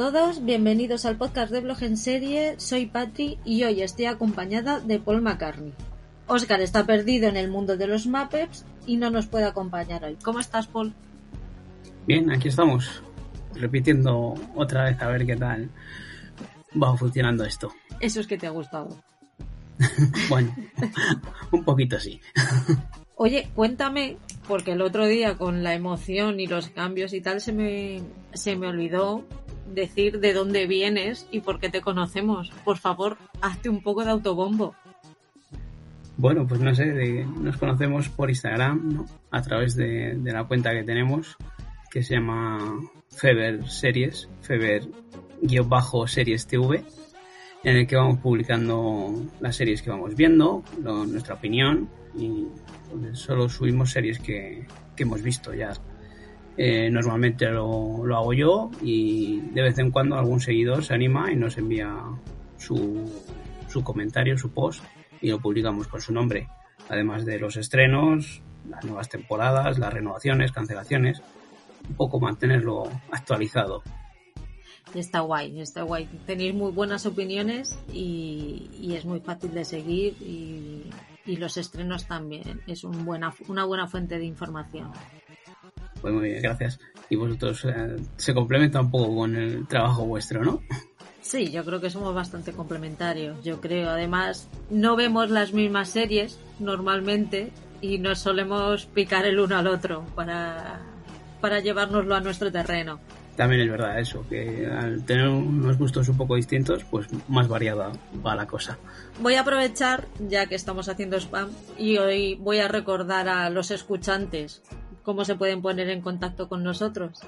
Todos, bienvenidos al podcast de Blog en Serie. Soy Patri y hoy estoy acompañada de Paul McCartney. Oscar está perdido en el mundo de los Muppets y no nos puede acompañar hoy. ¿Cómo estás, Paul? Bien, aquí estamos, repitiendo otra vez a ver qué tal va funcionando esto. Eso es que te ha gustado. bueno, un poquito sí. Oye, cuéntame, porque el otro día con la emoción y los cambios y tal se me, se me olvidó decir de dónde vienes y por qué te conocemos. Por favor, hazte un poco de autobombo. Bueno, pues no sé, nos conocemos por Instagram, ¿no? A través de, la cuenta que tenemos, que se llama Feber Series, Feber-Series TV, en el que vamos publicando las series que vamos viendo, nuestra opinión, y pues, solo subimos series que hemos visto ya eh, normalmente lo, lo, hago yo y de vez en cuando algún seguidor se anima y nos envía su, su comentario, su post y lo publicamos con su nombre. Además de los estrenos, las nuevas temporadas, las renovaciones, cancelaciones, un poco mantenerlo actualizado. Está guay, está guay. Tenéis muy buenas opiniones y, y es muy fácil de seguir y, y, los estrenos también. Es un buena, una buena fuente de información. Pues muy bien, gracias. Y vosotros eh, se complementa un poco con el trabajo vuestro, ¿no? Sí, yo creo que somos bastante complementarios. Yo creo, además, no vemos las mismas series normalmente y nos solemos picar el uno al otro para, para llevárnoslo a nuestro terreno. También es verdad eso, que al tener unos gustos un poco distintos, pues más variada va la cosa. Voy a aprovechar, ya que estamos haciendo spam, y hoy voy a recordar a los escuchantes cómo se pueden poner en contacto con nosotros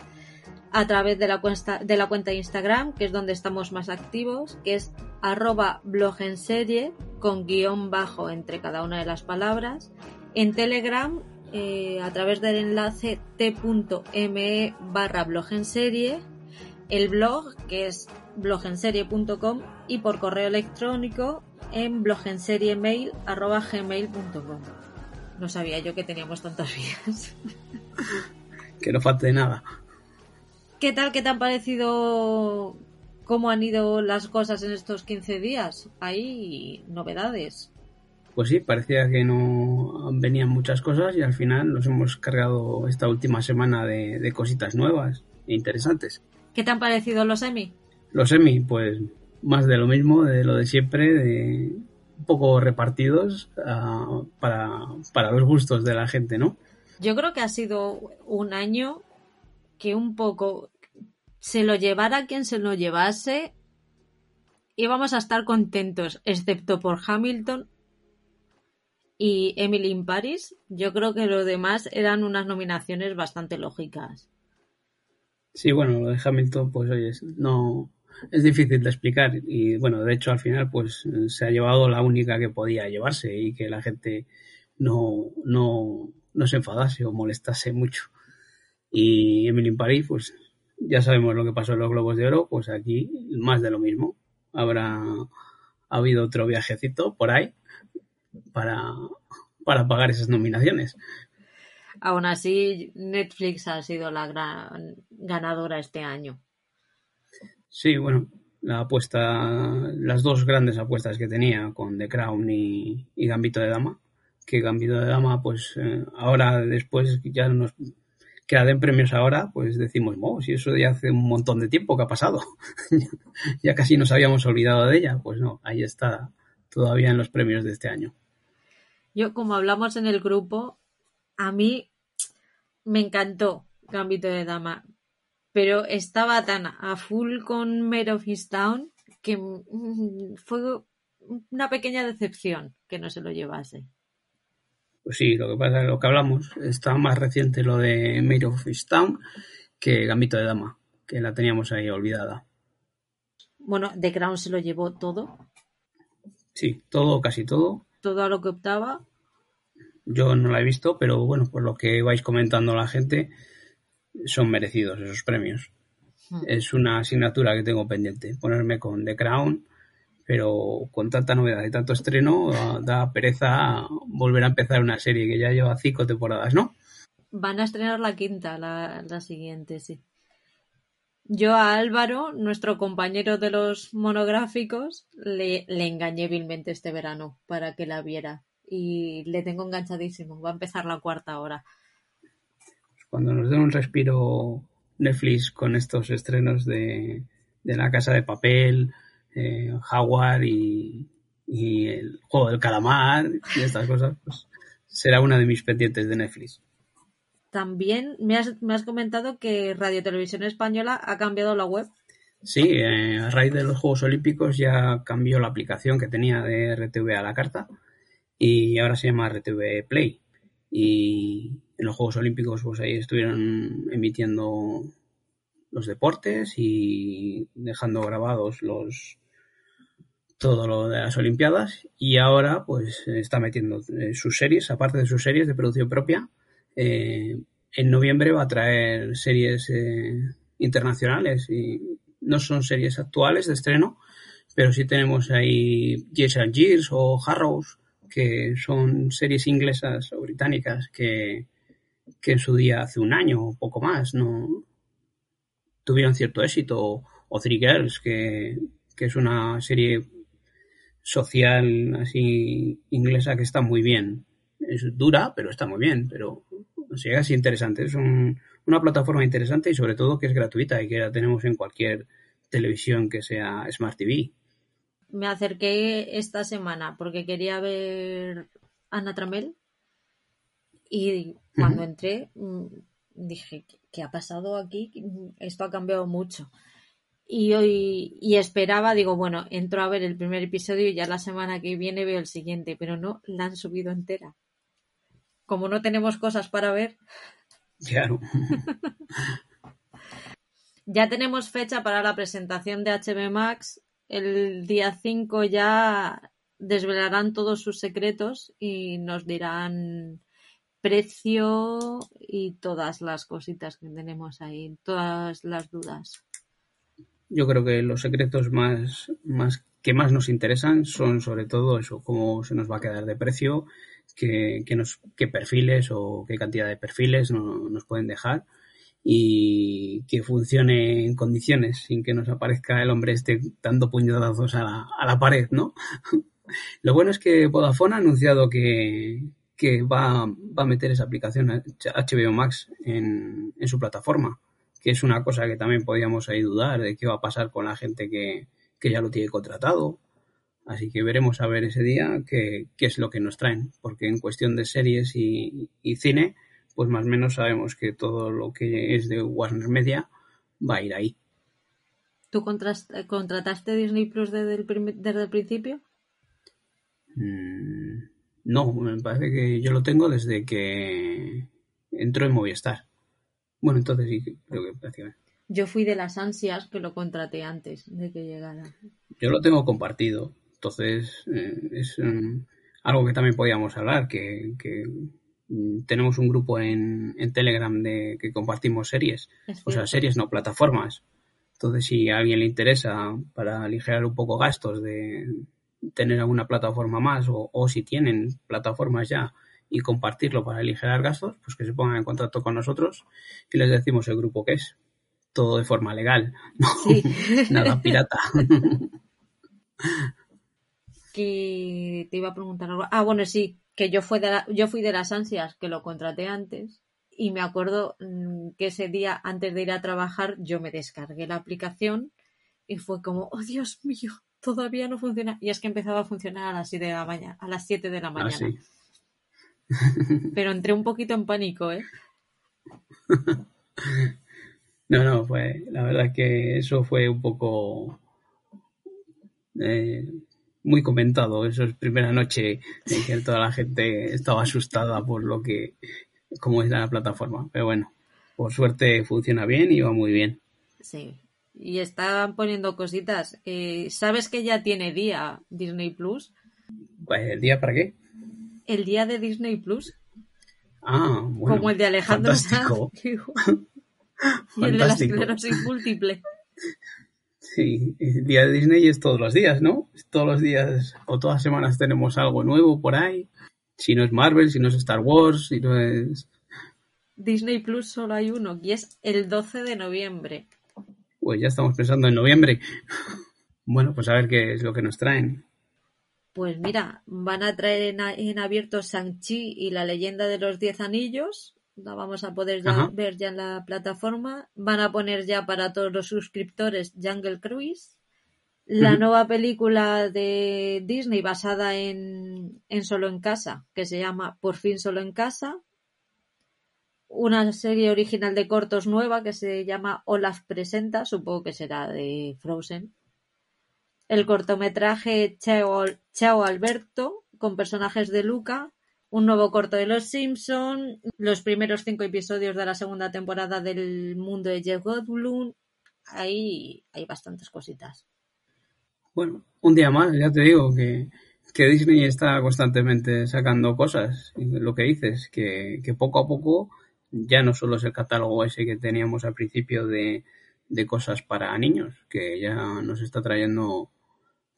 a través de la cuenta de la cuenta Instagram, que es donde estamos más activos, que es arroba con guion bajo entre cada una de las palabras. En Telegram, eh, a través del enlace t.me barra el blog, que es blogenserie.com y por correo electrónico en blogenseriemail arroba gmail.com. No sabía yo que teníamos tantas vías. que no falte nada. ¿Qué tal? ¿Qué te han parecido cómo han ido las cosas en estos 15 días? ¿Hay novedades? Pues sí, parecía que no venían muchas cosas y al final nos hemos cargado esta última semana de, de cositas nuevas e interesantes. ¿Qué te han parecido los Emmy? Los Emmy, pues más de lo mismo, de lo de siempre, de un poco repartidos uh, para, para los gustos de la gente, ¿no? Yo creo que ha sido un año que un poco se lo llevara quien se lo llevase, íbamos a estar contentos, excepto por Hamilton y Emily in Paris. Yo creo que lo demás eran unas nominaciones bastante lógicas. Sí, bueno, lo de Hamilton, pues oye, no, es difícil de explicar y bueno, de hecho al final pues se ha llevado la única que podía llevarse y que la gente no, no, no se enfadase o molestase mucho. Y Emily in Paris, pues ya sabemos lo que pasó en los Globos de Oro, pues aquí más de lo mismo. Habrá ha habido otro viajecito por ahí para, para pagar esas nominaciones. Aún así, Netflix ha sido la gran ganadora este año. Sí, bueno, la apuesta, las dos grandes apuestas que tenía con The Crown y, Gambito de Dama, que Gambito de Dama, pues eh, ahora después ya nos que la den premios ahora, pues decimos, oh, si eso ya hace un montón de tiempo que ha pasado, ya casi nos habíamos olvidado de ella, pues no, ahí está todavía en los premios de este año. Yo, como hablamos en el grupo, a mí me encantó Gambito de Dama, pero estaba tan a full con Mare of Town que mm, fue una pequeña decepción que no se lo llevase. Pues sí, lo que pasa es lo que hablamos, está más reciente lo de Mare of Town que Gambito de Dama, que la teníamos ahí olvidada. Bueno, The Crown se lo llevó todo. Sí, todo, casi todo. Todo a lo que optaba. Yo no la he visto, pero bueno, por lo que vais comentando la gente, son merecidos esos premios. Hmm. Es una asignatura que tengo pendiente, ponerme con The Crown, pero con tanta novedad y tanto estreno, da, pereza volver a empezar una serie que ya lleva cinco temporadas, ¿no? Van a estrenar la quinta, la, la siguiente, sí. Yo a Álvaro, nuestro compañero de los monográficos, le, le engañé vilmente este verano para que la viera y le tengo enganchadísimo. Va a empezar la cuarta hora. Cuando nos den un respiro Netflix con estos estrenos de, La Casa de Papel, eh, Jaguar y, el juego del calamar y estas cosas, pues será una de mis pendientes de Netflix. También me has, me has comentado que Radio Televisión Española ha cambiado la web. Sí, eh, a raíz de los Juegos Olímpicos ya cambió la aplicación que tenía de RTV a la carta y ahora se llama RTV Play. Y en los Juegos Olímpicos pues ahí estuvieron emitiendo los deportes y dejando grabados los todo lo de las Olimpiadas y ahora pues está metiendo eh, sus series, aparte de sus series de producción propia. Eh, en noviembre va a traer series eh, internacionales y no son series actuales de estreno, pero sí tenemos ahí Years and Years o Harrows que son series inglesas o británicas que, en su día, hace un año o poco más, no tuvieron cierto éxito, o Three Girls, que, es una serie social así inglesa que está muy bien. Es dura, pero está muy bien, pero o es interesante. Es una plataforma interesante y sobre todo que es gratuita y que la tenemos en cualquier televisión que sea Smart TV me acerqué esta semana porque quería ver Ana Tramel y cuando entré mm, dije, ¿qué ha pasado aquí? Esto ha cambiado mucho. Y hoy y esperaba, digo, bueno, entro a ver el primer episodio y ya la semana que viene veo el siguiente, pero no la han subido entera. Como no tenemos cosas para ver. Claro. ya tenemos fecha para la presentación de HB Max el día 5 ya desvelarán todos sus secretos y nos dirán precio y todas las cositas que tenemos ahí, todas las dudas. Yo creo que los secretos más, que más nos interesan son sobre todo eso, cómo se nos va a quedar de precio, qué, nos, qué perfiles o qué cantidad de perfiles nos pueden dejar y que funcione en condiciones sin que nos aparezca el hombre este dando puñetazos a la, a la pared, ¿no? Lo bueno es que Vodafone ha anunciado que, que va, va, a meter esa aplicación HBO Max en, en, su plataforma, que es una cosa que también podíamos ahí dudar de qué va a pasar con la gente que, que ya lo tiene contratado. Así que veremos a ver ese día qué, qué es lo que nos traen, porque en cuestión de series y, y cine, pues más o menos sabemos que todo lo que es de Warner Media va a ir ahí. ¿Tú contrataste Disney Plus desde el, desde el principio? Mm, no, me parece que yo lo tengo desde que entró en Movistar. Bueno, entonces sí, creo que prácticamente. Yo fui de las ansias que lo contraté antes de que llegara. Yo lo tengo compartido, entonces eh, es mm, algo que también podíamos hablar, que, que Mm, tenemos un grupo en, Telegram de que compartimos series, o sea, series no, plataformas. Entonces, si a alguien le interesa para aligerar un poco gastos de tener alguna plataforma más o, si tienen plataformas ya y compartirlo para aligerar gastos, pues que se pongan en contacto con nosotros y les decimos el grupo que es. Todo de forma legal, nada pirata. que te iba a preguntar algo. Ah, bueno, sí, que yo, fui de yo fui de las ansias que lo contraté antes y me acuerdo mm, que ese día, antes de ir a trabajar, yo me descargué la aplicación y fue como, oh Dios mío, todavía no funciona. Y es que empezaba a funcionar a las 7 de la mañana, a las 7 de la Ah, mañana. sí. Pero entré un poquito en pánico, ¿eh? No, no, fue, la verdad que eso fue un poco eh, muy comentado. Eso es primera noche en que toda la gente estaba asustada por lo que, cómo es la plataforma. Pero bueno, por suerte funciona bien y va muy bien. Sí. Y están poniendo cositas. Eh, ¿Sabes que ya tiene día Disney Plus? Pues, ¿El día para qué? El día de Disney Plus, Ah, bueno. como el de Alejandro fantástico. Sanz y el de la esclerosis múltiple. Sí, el día de Disney es todos los días, ¿no? Todos los días o todas las semanas tenemos algo nuevo por ahí. Si no es Marvel, si no es Star Wars, si no es... Disney Plus solo hay uno y es el 12 de noviembre. Pues ya estamos pensando en noviembre. Bueno, pues a ver qué es lo que nos traen. Pues mira, van a traer en, a- en abierto Shang-Chi y la leyenda de los Diez Anillos. La vamos a poder ya ver ya en la plataforma. Van a poner ya para todos los suscriptores Jungle Cruise. La nueva película de Disney basada en, en Solo en Casa, que se llama Por fin Solo en Casa. Una serie original de cortos nueva que se llama Olaf Presenta, supongo que será de Frozen el cortometraje Chao, Alberto, con personajes de Luca, un nuevo corto de Los Simpson, los primeros cinco episodios de la segunda temporada del mundo de Jeff Goldblum. Ahí hay bastantes cositas. Bueno, un día más, ya te digo que, que Disney está constantemente sacando cosas. Lo que dices, que, que poco a poco ya no solo es el catálogo ese que teníamos al principio de, de cosas para niños, que ya nos está trayendo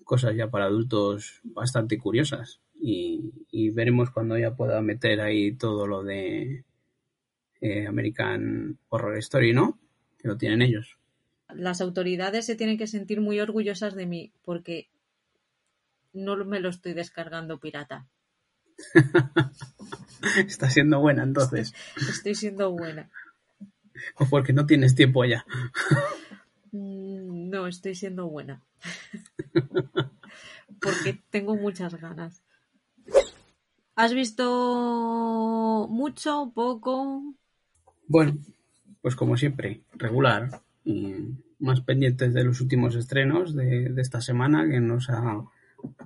cosas ya para adultos bastante curiosas. Y, y veremos cuando ya pueda meter ahí todo lo de eh, American Horror Story, ¿no? Que lo tienen ellos. Las autoridades se tienen que sentir muy orgullosas de mí porque no me lo estoy descargando pirata. Está siendo buena entonces. Estoy siendo buena. O porque no tienes tiempo ya. Mm, No, estoy siendo buena. Porque tengo muchas ganas. ¿Has visto mucho, poco? Bueno, pues como siempre, regular. Y más pendientes de los últimos estrenos de, de esta semana que nos ha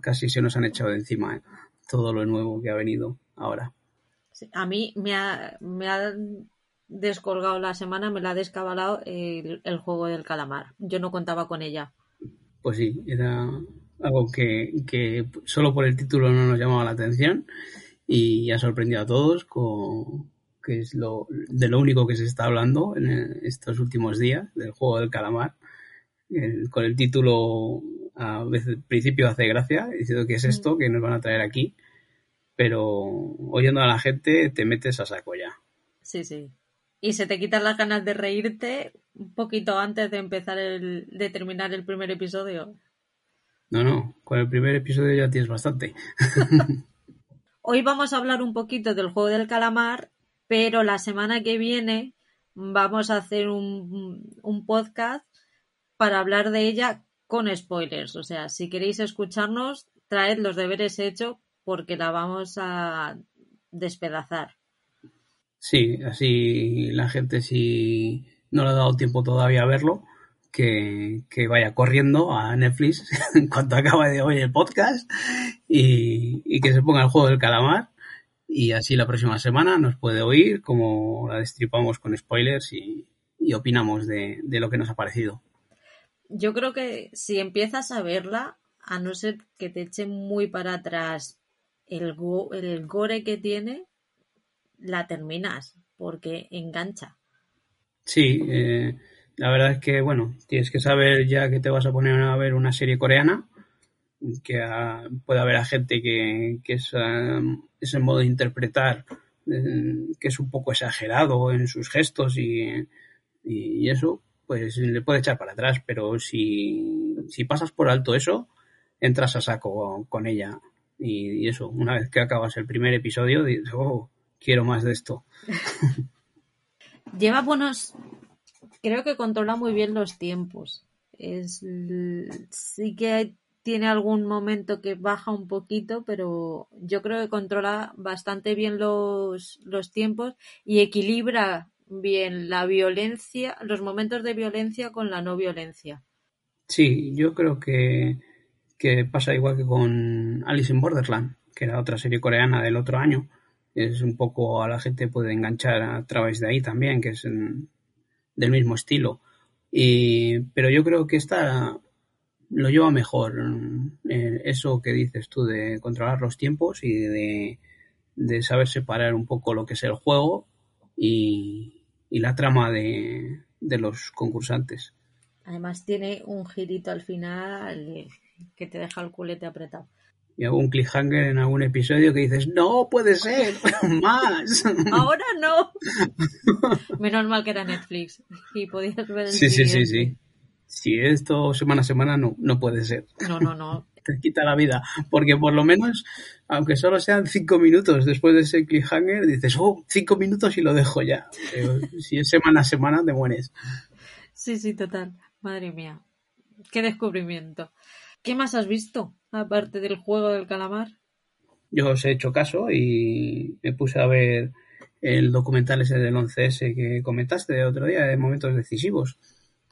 casi se nos han echado de encima ¿eh? todo lo nuevo que ha venido ahora. A mí me ha, me ha descolgado la semana, me la ha descabalado el, el juego del calamar. Yo no contaba con ella. Pues sí, era algo que, que solo por el título no nos llamaba la atención y ha sorprendido a todos con que es lo de lo único que se está hablando en estos últimos días del juego del calamar el- con el título a veces al principio hace gracia diciendo que es esto que nos van a traer aquí pero oyendo a la gente te metes a saco ya Sí, sí. Y se te quitan las ganas de reírte un poquito antes de empezar el, de terminar el primer episodio. no no con el primer episodio ya tienes bastante Hoy vamos a hablar un poquito del juego del calamar, pero la semana que viene vamos a hacer un, un podcast para hablar de ella con spoilers. O sea, si queréis escucharnos, traed los deberes hechos porque la vamos a despedazar. Sí, así la gente si no le ha dado tiempo todavía a verlo, que, que vaya corriendo a Netflix en cuanto acabe de hoy el podcast y, y que se ponga el juego del calamar y así la próxima semana nos puede oír como la destripamos con spoilers y, y opinamos de, de lo que nos ha parecido. Yo creo que si empiezas a verla, a no ser que te eche muy para atrás el, go- el gore que tiene, la terminas porque engancha. Sí, eh, la verdad es que, bueno, tienes que saber ya que te vas a poner a ver una serie coreana, que ah, puede haber a gente que, que es, ah, ese modo de interpretar eh, que es un poco exagerado en sus gestos y, y eso, pues le puede echar para atrás, pero si, si pasas por alto eso, entras a saco con ella. Y, y eso, una vez que acabas el primer episodio, dices, oh, quiero más de esto. Lleva buenos. Creo que controla muy bien los tiempos. Es sí que tiene algún momento que baja un poquito, pero yo creo que controla bastante bien los, los tiempos y equilibra bien la violencia, los momentos de violencia con la no violencia. Sí, yo creo que, que pasa igual que con Alice in Borderland, que era otra serie coreana del otro año. Es un poco a la gente puede enganchar a través de ahí también, que es del mismo estilo. Y, pero yo creo que esta lo lleva mejor. Eh, eso que dices tú de controlar los tiempos y de, saber separar un poco lo que es el juego y, la trama de, de los concursantes. Además tiene un girito al final que te deja el culete apretado. Y algún cliffhanger en algún episodio que dices, no puede ser, más. Ahora no. Menos mal que era Netflix y podías ver el Sí, sí, sí, sí. Si esto semana a semana no, no puede ser. No, no, no. te quita la vida. Porque por lo menos, aunque solo sean cinco minutos después de ese cliffhanger, dices, oh, cinco minutos y lo dejo ya. si es semana a semana, te mueres. Sí, sí, total. Madre mía. Qué descubrimiento. ¿Qué más has visto, aparte del juego del calamar? Yo os he hecho caso y me puse a ver el documental ese del 11S que comentaste el otro día de momentos decisivos.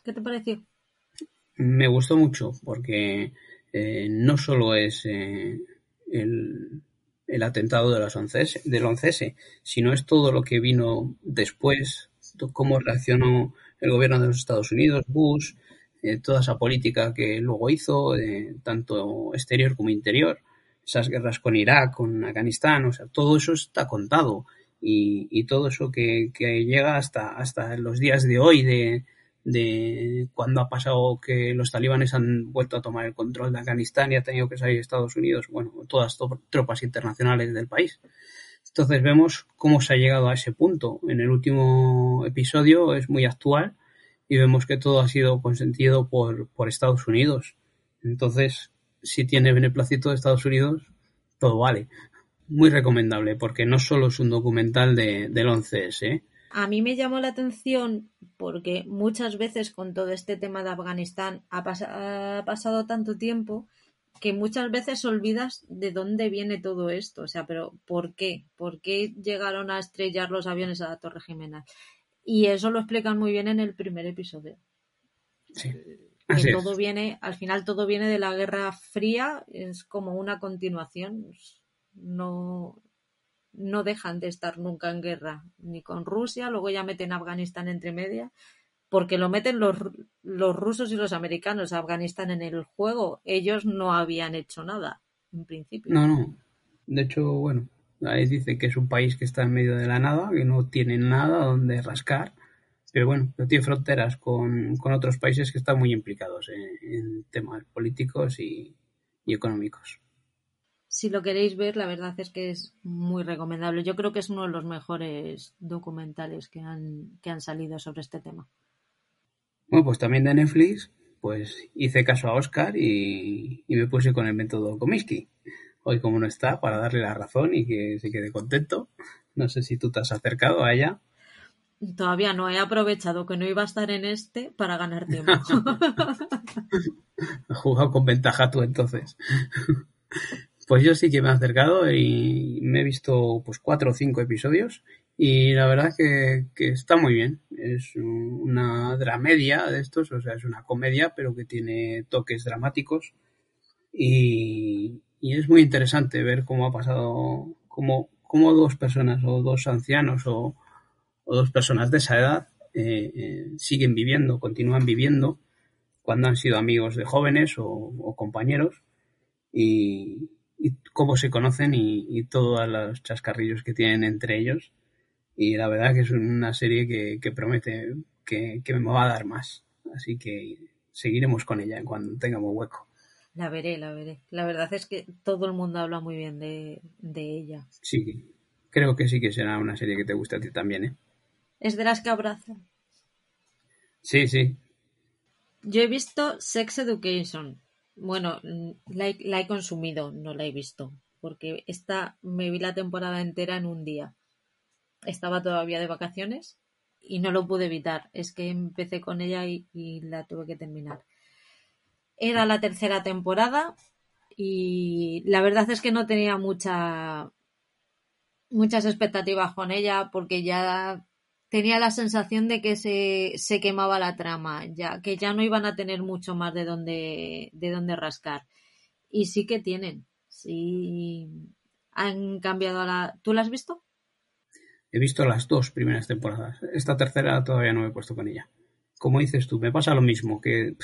¿Qué te pareció? Me gustó mucho porque eh, no solo es eh, el, el, atentado de las 11S, del 11S, sino es todo lo que vino después, cómo reaccionó el gobierno de los Estados Unidos, Bush, eh, toda esa política que luego hizo, tanto exterior como interior, esas guerras con Irak, con Afganistán, o sea, todo eso está contado y, todo eso que, llega hasta, hasta los días de hoy de, de cuando ha pasado que los talibanes han vuelto a tomar el control de Afganistán y ha tenido que salir Estados Unidos, bueno, todas tropas internacionales del país. Entonces vemos cómo se ha llegado a ese punto. En el último episodio es muy actual y vemos que todo ha sido consentido por, por Estados Unidos. Entonces, si tiene beneplácito de Estados Unidos, todo vale. Muy recomendable, porque no solo es un documental de, del 11S. ¿eh? A mí me llamó la atención porque muchas veces con todo este tema de Afganistán ha, ha pasado tanto tiempo que muchas veces olvidas de dónde viene todo esto. O sea, pero ¿por qué? ¿Por qué llegaron a estrellar los aviones a la Torre Jimena? Y eso lo explican muy bien en el primer episodio. Sí. Que todo es. viene, al final todo viene de la Guerra Fría, es como una continuación. No, no dejan de estar nunca en guerra, ni con Rusia, luego ya meten Afganistán entre media, porque lo meten los, los rusos y los americanos, Afganistán en el juego. Ellos no habían hecho nada, en principio. No, no. De hecho, bueno, ahí dice que es un país que está en medio de la nada, que no tiene nada donde rascar, pero bueno, no tiene fronteras con, con otros países que están muy implicados en, en temas políticos y, y económicos si lo queréis ver, la verdad es que es muy recomendable. Yo creo que es uno de los mejores documentales que han, que han salido sobre este tema. Bueno, pues también de Netflix, pues hice caso a Oscar y, y me puse con el método Comiskey. Hoy como no está, para darle la razón y que se quede contento. No sé si tú te has acercado a ella. Todavía no he aprovechado que no iba a estar en este para ganar tiempo. Has jugado con ventaja tú entonces. Pues yo sí que me he acercado y me he visto pues cuatro o cinco episodios y la verdad que, que está muy bien. Es una dramedia de estos, o sea, es una comedia pero que tiene toques dramáticos y, y es muy interesante ver cómo ha pasado, cómo, cómo dos personas o dos ancianos o, dos personas de esa edad eh, eh, siguen viviendo, continúan viviendo cuando han sido amigos de jóvenes o, compañeros y, y cómo se conocen y, todos los chascarrillos que tienen entre ellos. Y la verdad que es una serie que, que promete que, que, me va a dar más. Así que seguiremos con ella cuando tengamos hueco. La veré, la veré. La verdad es que todo el mundo habla muy bien de, de ella. Sí, creo que sí que será una serie que te guste a ti también, ¿eh? Es de las que abrazan. Sí, sí. Yo he visto Sex Education bueno, la he, la he, consumido, no la he visto, porque esta me vi la temporada entera en un día. Estaba todavía de vacaciones y no lo pude evitar. Es que empecé con ella y, y la tuve que terminar. Era la tercera temporada y la verdad es que no tenía mucha muchas expectativas con ella porque ya tenía la sensación de que se, se quemaba la trama, ya que ya no iban a tener mucho más de donde de rascar. Y sí que tienen. Sí han cambiado la ¿Tú la has visto? He visto las dos primeras temporadas. Esta tercera todavía no me he puesto con ella. Como dices tú, me pasa lo mismo, que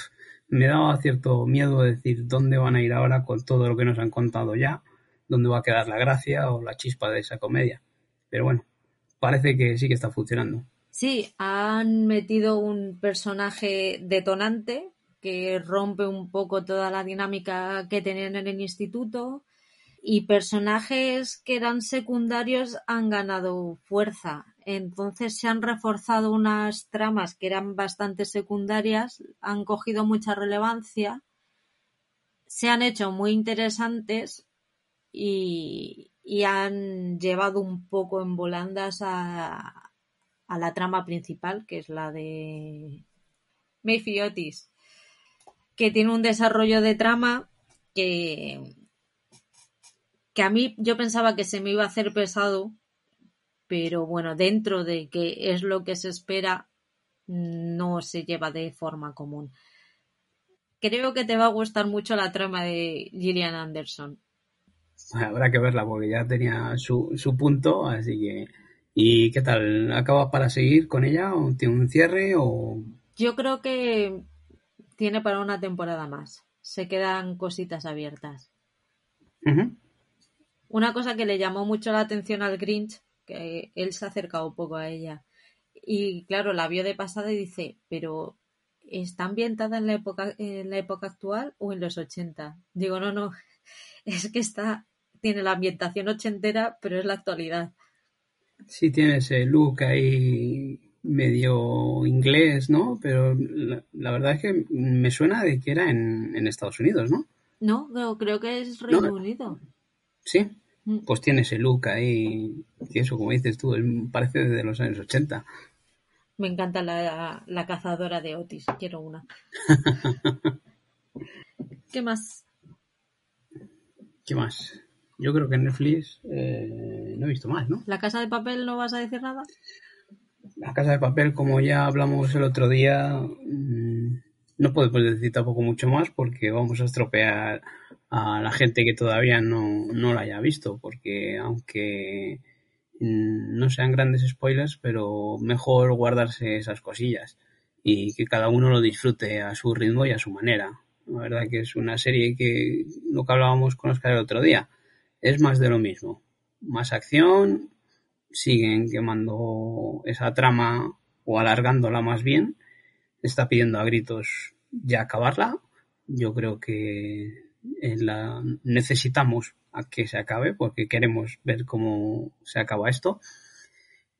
me daba cierto miedo decir dónde van a ir ahora con todo lo que nos han contado ya, dónde va a quedar la gracia o la chispa de esa comedia. Pero bueno, parece que sí que está funcionando. Sí, han metido un personaje detonante que rompe un poco toda la dinámica que tenían en el instituto y personajes que eran secundarios han ganado fuerza. Entonces se han reforzado unas tramas que eran bastante secundarias, han cogido mucha relevancia, se han hecho muy interesantes y, han llevado un poco en volandas a, la trama principal, que es la de Mayfield Otis, que tiene un desarrollo de trama que que a mí yo pensaba que se me iba a hacer pesado, pero bueno, dentro de que es lo que se espera, no se lleva de forma común. Creo que te va a gustar mucho la trama de Gillian Anderson. Habrá que verla porque ya tenía su, su punto, así que... ¿Y qué tal? ¿Acaba para seguir con ella? ¿O tiene un cierre? O... Yo creo que tiene para una temporada más. Se quedan cositas abiertas. Una cosa que le llamó mucho la atención al Grinch, que él se ha acercado un poco a ella. Y claro, la vio de pasada y dice, pero ¿está ambientada en la época, en la época actual o en los 80? Digo, no, no, es que está, tiene la ambientación ochentera, pero es la actualidad. Sí, tiene ese look ahí medio inglés, ¿no? Pero la, la verdad es que me suena de que era en, en Estados Unidos, ¿no? No, no, creo que es Reino No. Unido. Sí. Pues tiene ese look ahí, que eso, como dices tú, parece de los años 80. Me encanta la, la cazadora de Otis, quiero una. ¿Qué más? ¿Qué más? Yo creo que en Netflix eh, no he visto más, ¿no? ¿La casa de papel no vas a decir nada? La Casa de Papel, como ya hablamos el otro día, mm, no podemos decir tampoco mucho más porque vamos a estropear a la gente que todavía no, no la haya visto, porque aunque no sean grandes spoilers, pero mejor guardarse esas cosillas y que cada uno lo disfrute a su ritmo y a su manera. La verdad que es una serie que, lo que hablábamos con Oscar el otro día, es más de lo mismo. Más acción, siguen quemando esa trama o alargándola más bien. Está pidiendo a gritos ya acabarla. Yo creo que la necesitamos a que se acabe porque queremos ver cómo se acaba esto.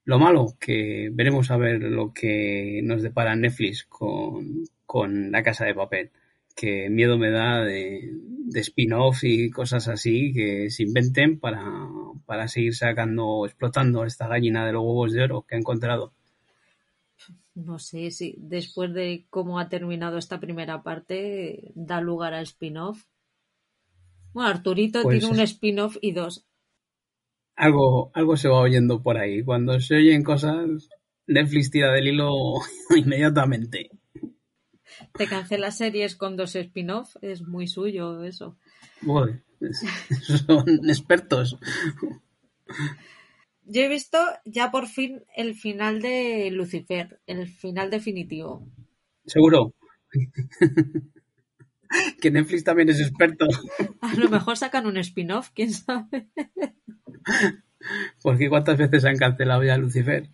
Lo malo, que veremos a ver lo que nos depara Netflix con, con La Casa de Papel. Que miedo me da de, de spin-off y cosas así que se inventen para, para seguir sacando, explotando esta gallina de los huevos de oro que ha encontrado. No sé si después de cómo ha terminado esta primera parte da lugar a spin-off. Bueno, Arturito Pues tiene un spin-off y dos. Algo, algo se va oyendo por ahí. Cuando se oyen cosas, Netflix tira del hilo inmediatamente. Te cancela series con dos spin-off, es muy suyo eso. Joder, son expertos. Yo he visto ya por fin el final de Lucifer, el final definitivo. Seguro. que Netflix también es experto. A lo mejor sacan un spin-off, quién sabe. Porque cuántas veces han cancelado ya Lucifer.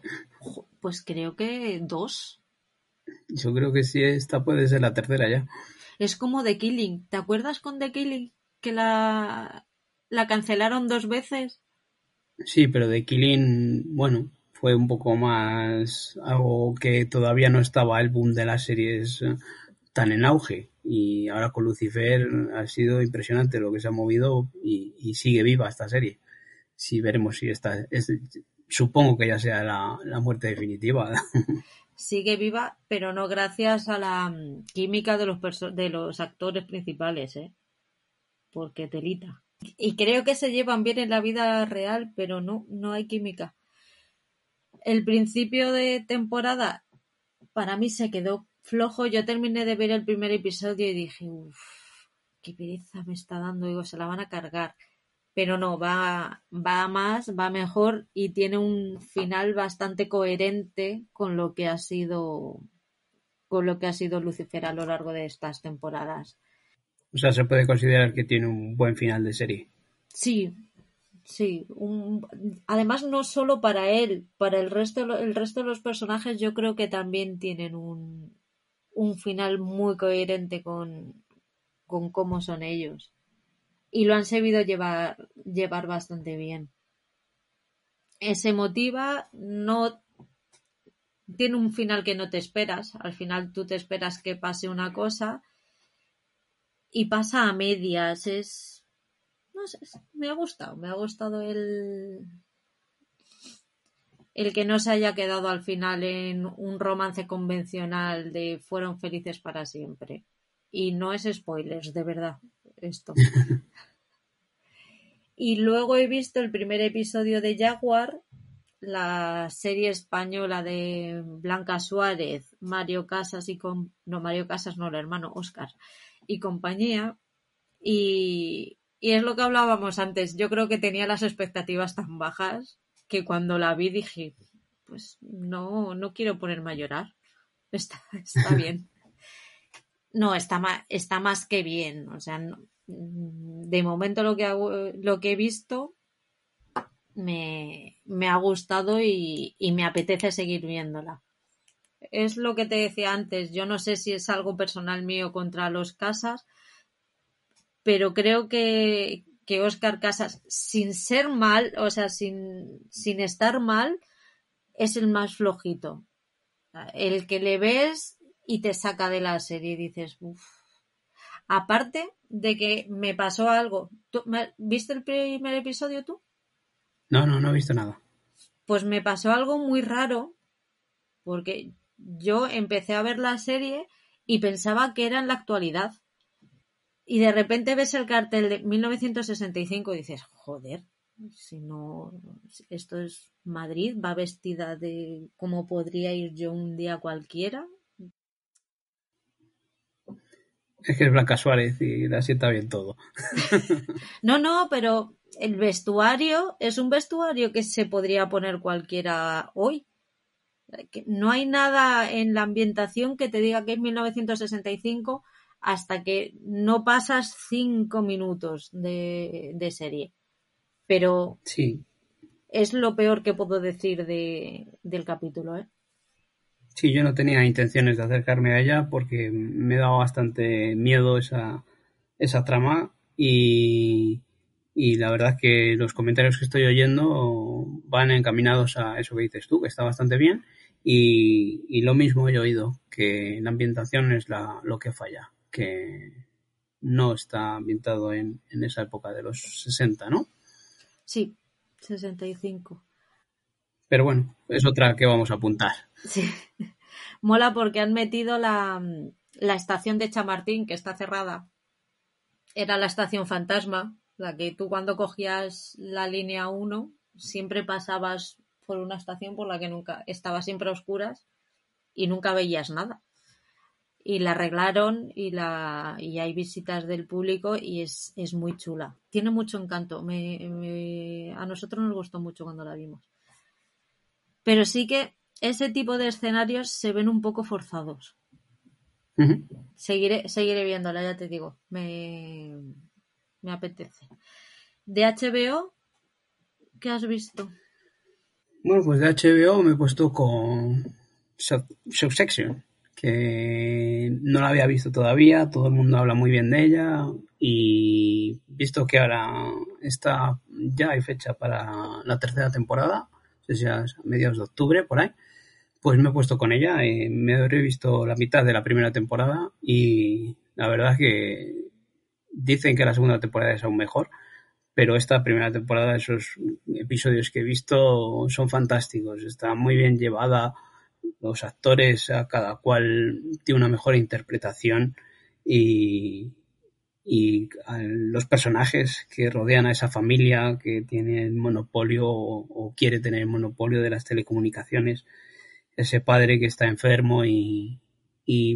Pues creo que dos. Yo creo que sí, esta puede ser la tercera ya. Es como The Killing. ¿Te acuerdas con The Killing? Que la, la cancelaron dos veces. Sí, pero de Killing, bueno, fue un poco más algo que todavía no estaba el boom de las series eh, tan en auge. Y ahora con Lucifer ha sido impresionante lo que se ha movido y, sigue viva esta serie. Sí, veremos si esta es supongo que ya sea la, la muerte definitiva. Sigue viva, pero no gracias a la mm, química de los, de los actores principales, ¿eh? Porque telita. Y creo que se llevan bien en la vida real, pero no, no hay química. El principio de temporada para mí se quedó flojo. Yo terminé de ver el primer episodio y dije, uff, qué pereza me está dando, digo, se la van a cargar. Pero no, va, va más, va mejor y tiene un final bastante coherente con lo que ha sido con lo que ha sido Lucifer a lo largo de estas temporadas. O sea, se puede considerar que tiene un buen final de serie. Sí, sí. además, no solo para él, para el resto, el resto de los personajes, yo creo que también tienen un, un final muy coherente con, con cómo son ellos. Y lo han sabido llevar, llevar bastante bien. Se motiva, no tiene un final que no te esperas. Al final tú te esperas que pase una cosa y pasa a medias. Es. No sé, me ha gustado. Me ha gustado el. El que no se haya quedado al final en un romance convencional de fueron felices para siempre. Y no es spoilers, de verdad, esto. y luego he visto el primer episodio de Jaguar, la serie española de Blanca Suárez, Mario Casas y con. No, Mario Casas no, el hermano Oscar y compañía. Y, y es lo que hablábamos antes. Yo creo que tenía las expectativas tan bajas que cuando la vi dije, pues no, no quiero ponerme a llorar. Está, está bien. No, está, más, está más que bien. O sea, de momento lo que, hago, lo que he visto me, me ha gustado y, y, me apetece seguir viéndola es lo que te decía antes. Yo no sé si es algo personal mío contra los Casas, pero creo que, que Oscar Casas, sin ser mal, o sea, sin, sin estar mal, es el más flojito. El que le ves y te saca de la serie y dices, uff. Aparte de que me pasó algo. ¿Viste el primer episodio tú? No, no, no he visto nada. Pues me pasó algo muy raro, porque yo empecé a ver la serie y pensaba que era en la actualidad. Y de repente ves el cartel de 1965 y dices, joder, si no, esto es Madrid, va vestida de como podría ir yo un día cualquiera. Es que es Blanca Suárez y la sienta bien todo. no, no, pero el vestuario es un vestuario que se podría poner cualquiera hoy. No hay nada en la ambientación que te diga que es 1965 hasta que no pasas cinco minutos de, serie. Pero sí. es lo peor que puedo decir de, del capítulo. ¿eh? Sí, yo no tenía intenciones de acercarme a ella porque me daba bastante miedo esa, esa trama y, y la verdad que los comentarios que estoy oyendo van encaminados a eso que dices tú, que está bastante bien y, lo mismo he oído, que la ambientación es la, lo que falla, que no está ambientado en, en esa época de los 60, ¿no? Sí, 65. Pero bueno, es otra que vamos a apuntar. Sí. Mola porque han metido la, la estación de Chamartín, que está cerrada. Era la estación fantasma, la que tú cuando cogías la línea 1 siempre pasabas por una estación por la que nunca estaba siempre a oscuras y nunca veías nada. Y la arreglaron y, la, y hay visitas del público y es, es muy chula. Tiene mucho encanto. Me, a nosotros nos gustó mucho cuando la vimos. Pero sí que ese tipo de escenarios se ven un poco forzados. seguiré, seguiré viéndola, ya te digo. Me, me apetece. De HBO, ¿qué has visto? Bueno, pues de HBO me he puesto con Subsection, que no la había visto todavía, todo el mundo habla muy bien de ella y visto que ahora está ya hay fecha para la tercera temporada, o sea, a mediados de octubre por ahí, pues me he puesto con ella, y me he visto la mitad de la primera temporada y la verdad es que dicen que la segunda temporada es aún mejor, pero esta primera temporada, esos episodios que he visto son fantásticos. Está muy bien llevada, los actores, a cada cual tiene una mejor interpretación y, y los personajes que rodean a esa familia que tiene el monopolio o, quiere tener el monopolio de las telecomunicaciones, ese padre que está enfermo y,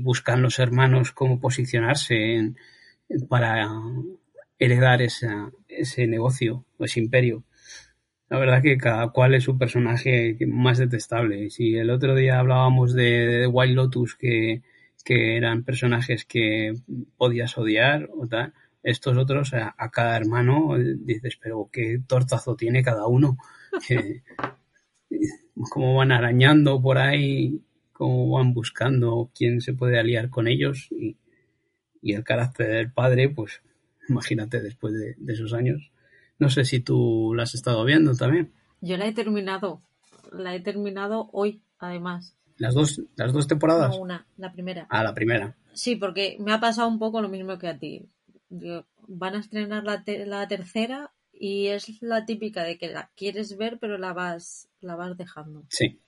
buscan los hermanos cómo posicionarse para heredar ese negocio o ese imperio. La verdad que cada cual es un personaje más detestable. Si el otro día hablábamos de, de Wild Lotus que que eran personajes que podías odiar o tal. Estos otros, a, cada hermano, dices, pero qué tortazo tiene cada uno. cómo van arañando por ahí, cómo van buscando quién se puede aliar con ellos. Y, el carácter del padre, pues imagínate después de, de esos años. No sé si tú la has estado viendo también. Yo la he terminado. La he terminado hoy, además. ¿Las dos, las dos temporadas? No, una, la primera. Ah, la primera. Sí, porque me ha pasado un poco lo mismo que a ti. Van a estrenar la, la tercera y es la típica de que la quieres ver pero la vas, la vas dejando. Sí.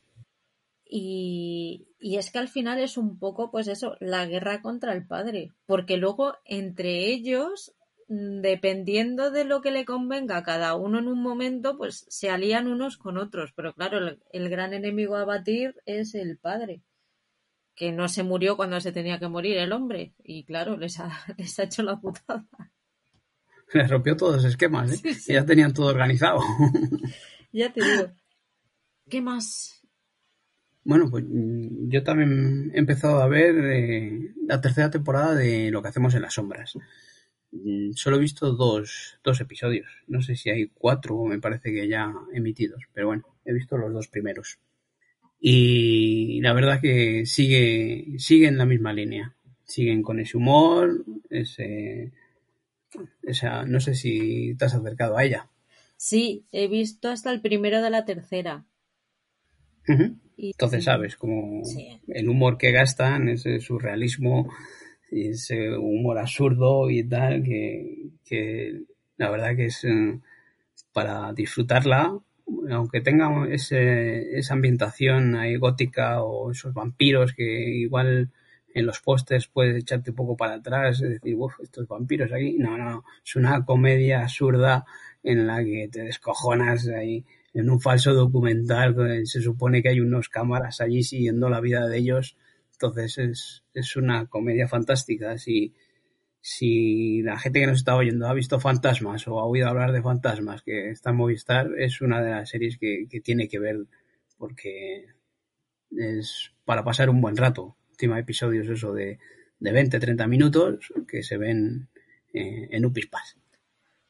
Y, y, es que al final es un poco, pues eso, la guerra contra el padre. Porque luego entre ellos dependiendo de lo que le convenga a cada uno en un momento, pues se alían unos con otros. Pero claro, el, gran enemigo a batir es el padre, que no se murió cuando se tenía que morir el hombre. Y claro, les ha, les ha hecho la putada. Les rompió todos los esquemas, ¿eh? ya tenían todo organizado. ya te digo. ¿Qué más? Bueno, pues mm, yo también he empezado a ver eh, la tercera temporada de Lo que hacemos en las sombras. Solo he visto dos, dos episodios. No sé si hay cuatro o me parece que ya emitidos, pero bueno, he visto los dos primeros. Y la verdad que sigue, sigue en la misma línea. Siguen con ese humor, ese, esa, no sé si te has acercado a ella. Sí, he visto hasta el primero de la tercera. Entonces sabes, como el humor que gastan, ese surrealismo, y ese humor absurdo y tal, que, la verdad que es eh, para disfrutarla, aunque tenga ese, esa ambientación ahí gótica o esos vampiros que igual en los pósters puedes echarte un poco para atrás y decir, uff, estos vampiros aquí. No, no, es una comedia absurda en la que te descojonas ahí en un falso documental. Se supone que hay unos cámaras allí siguiendo la vida de ellos entonces es, es una comedia fantástica. Si, si la gente que nos está oyendo ha visto fantasmas o ha oído hablar de fantasmas que está en Movistar, es una de las series que, tiene que ver porque es para pasar un buen rato. Última episodios eso de, de 20, 30 minutos que se ven eh, en Upispas.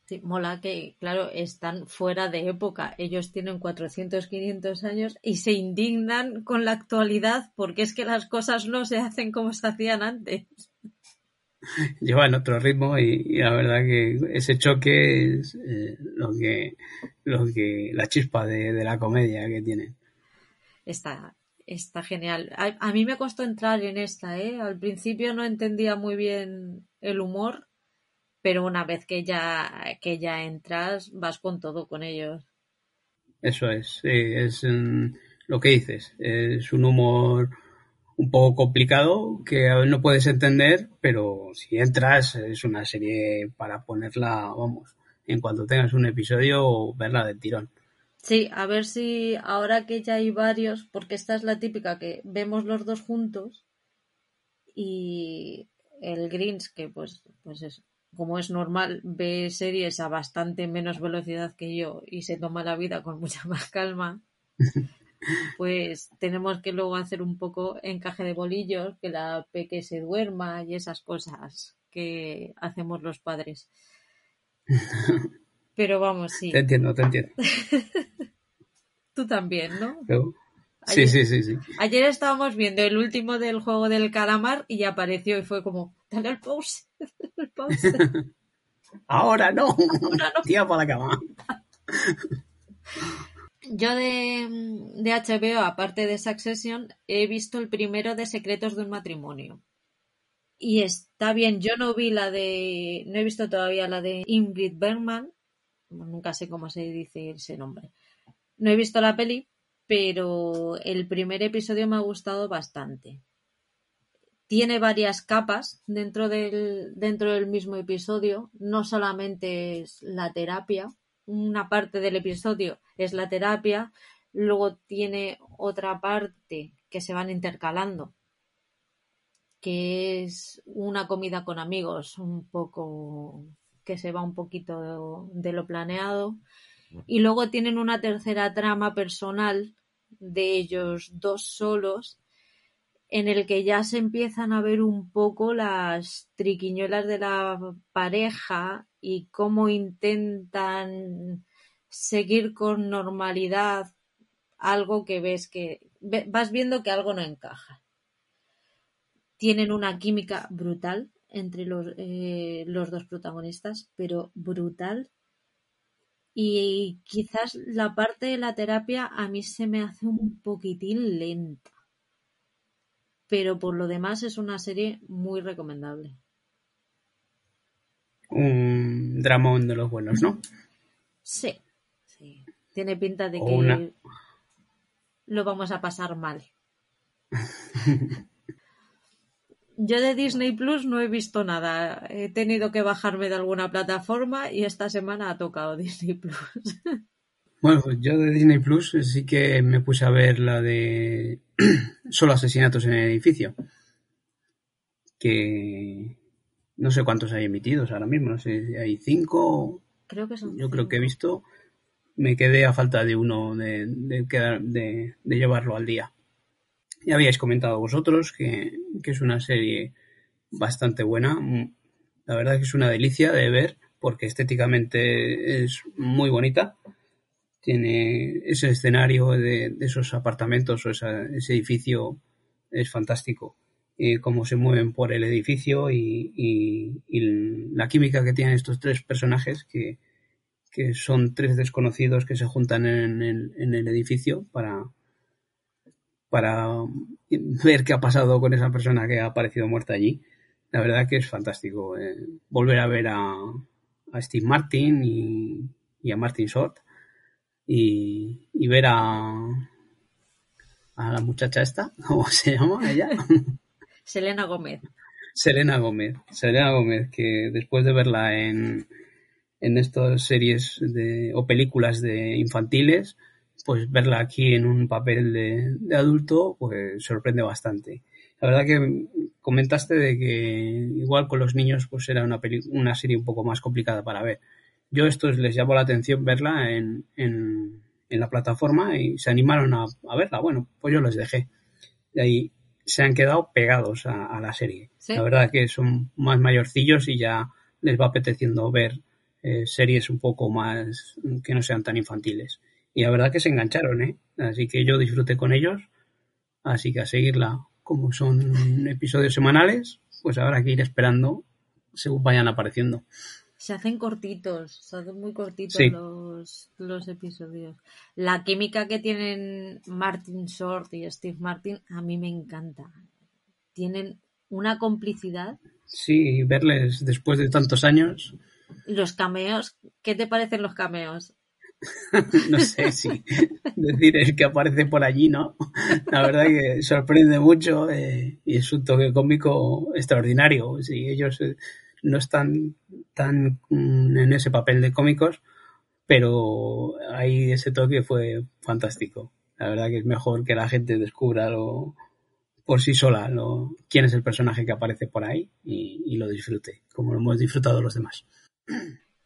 Sí, mola que, claro, están fuera de época. Ellos tienen 400, 500 años y se indignan con la actualidad porque es que las cosas no se hacen como se hacían antes. Llevan otro ritmo y, la verdad que ese choque es eh, lo que lo que la chispa de, la comedia que tienen. Está, está genial. A, a, mí me costó entrar en esta, ¿eh? Al principio no entendía muy bien el humor pero una vez que ya, que ya entras, vas con todo con ellos. Eso es, es mm, lo que dices, es un humor un poco complicado que no puedes entender, pero si entras es una serie para ponerla, vamos, en cuanto tengas un episodio, verla de tirón. Sí, a ver si ahora que ya hay varios, porque esta es la típica que vemos los dos juntos y el Greens, que pues, pues es como es normal, ve series a bastante menos velocidad que yo y se toma la vida con mucha más calma, pues tenemos que luego hacer un poco encaje de bolillos, que la peque se duerma y esas cosas que hacemos los padres. Pero vamos, sí. Te entiendo, te entiendo. Tú también, ¿no? Sí, sí, sí, sí. Ayer estábamos viendo el último del juego del calamar y apareció y fue como, dale al pause. Ahora no. Ahora no. Tía para la cama. Yo de, de HBO, aparte de Succession, he visto el primero de Secretos de un matrimonio. Y está bien, yo no vi la de. No he visto todavía la de Ingrid Bergman, nunca sé cómo se dice ese nombre. No he visto la peli, pero el primer episodio me ha gustado bastante. Tiene varias capas dentro del, dentro del mismo episodio, no solamente es la terapia, una parte del episodio es la terapia, luego tiene otra parte que se van intercalando, que es una comida con amigos, un poco que se va un poquito de lo planeado y luego tienen una tercera trama personal de ellos dos solos en el que ya se empiezan a ver un poco las triquiñuelas de la pareja y cómo intentan seguir con normalidad algo que ves que vas viendo que algo no encaja. Tienen una química brutal entre los, eh, los dos protagonistas, pero brutal y quizás la parte de la terapia a mí se me hace un poquitín lenta. Pero por lo demás es una serie muy recomendable. Un dramón de los buenos, ¿no? Sí, sí. Tiene pinta de que lo vamos a pasar mal. Yo de Disney Plus no he visto nada. He tenido que bajarme de alguna plataforma y esta semana ha tocado Disney Plus. Bueno, pues yo de Disney Plus sí que me puse a ver la de solo asesinatos en el edificio. Que no sé cuántos hay emitidos ahora mismo, no sé si hay cinco. Creo que son. Yo creo que he visto. Me quedé a falta de uno de, de llevarlo al día. Ya habíais comentado vosotros que, es una serie bastante buena. La verdad que es una delicia de ver porque estéticamente es muy bonita. Tiene ese escenario de, esos apartamentos o ese edificio es fantástico. Eh, cómo se mueven por el edificio y, la química que tienen estos tres personajes que, son tres desconocidos que se juntan en el edificio para, para ver qué ha pasado con esa persona que ha aparecido muerta allí. La verdad que es fantástico eh, volver a ver a, Steve Martin y, a Martin Short y, ver a, a la muchacha esta, ¿cómo se llama ella? Selena Gómez. Selena Gómez. Selena Gómez, que después de verla en, en estas series de, o películas de infantiles, pues verla aquí en un papel de, adulto, pues sorprende bastante. La verdad que comentaste de que igual con los niños pues era una, una serie un poco más complicada para ver. Yo esto les llamó la atención verla en, en, la plataforma y se animaron a, verla. Bueno, pues yo les dejé. De ahí se han quedado pegados a, la serie. La verdad que son más mayorcillos y ya les va apeteciendo ver eh, series un poco más que no sean tan infantiles. Y la verdad que se engancharon, ¿eh? Así que yo disfruté con ellos. Así que a seguirla, como son episodios semanales, pues habrá que ir esperando según vayan apareciendo. Se hacen cortitos, se hacen muy cortitos los, los episodios. La química que tienen Martin Short y Steve Martin a mí me encanta. Tienen una complicidad. Sí, verles después de tantos años. Los cameos, ¿qué te parecen los cameos? no sé si decir el que aparece por allí, ¿no? La verdad que sorprende mucho eh, y es un toque cómico extraordinario. Si ellos eh, no están tan mm, en ese papel de cómicos, pero ahí ese toque fue fantástico. La verdad que es mejor que la gente descubra lo, por sí sola lo, quién es el personaje que aparece por ahí y, y lo disfrute, como lo hemos disfrutado los demás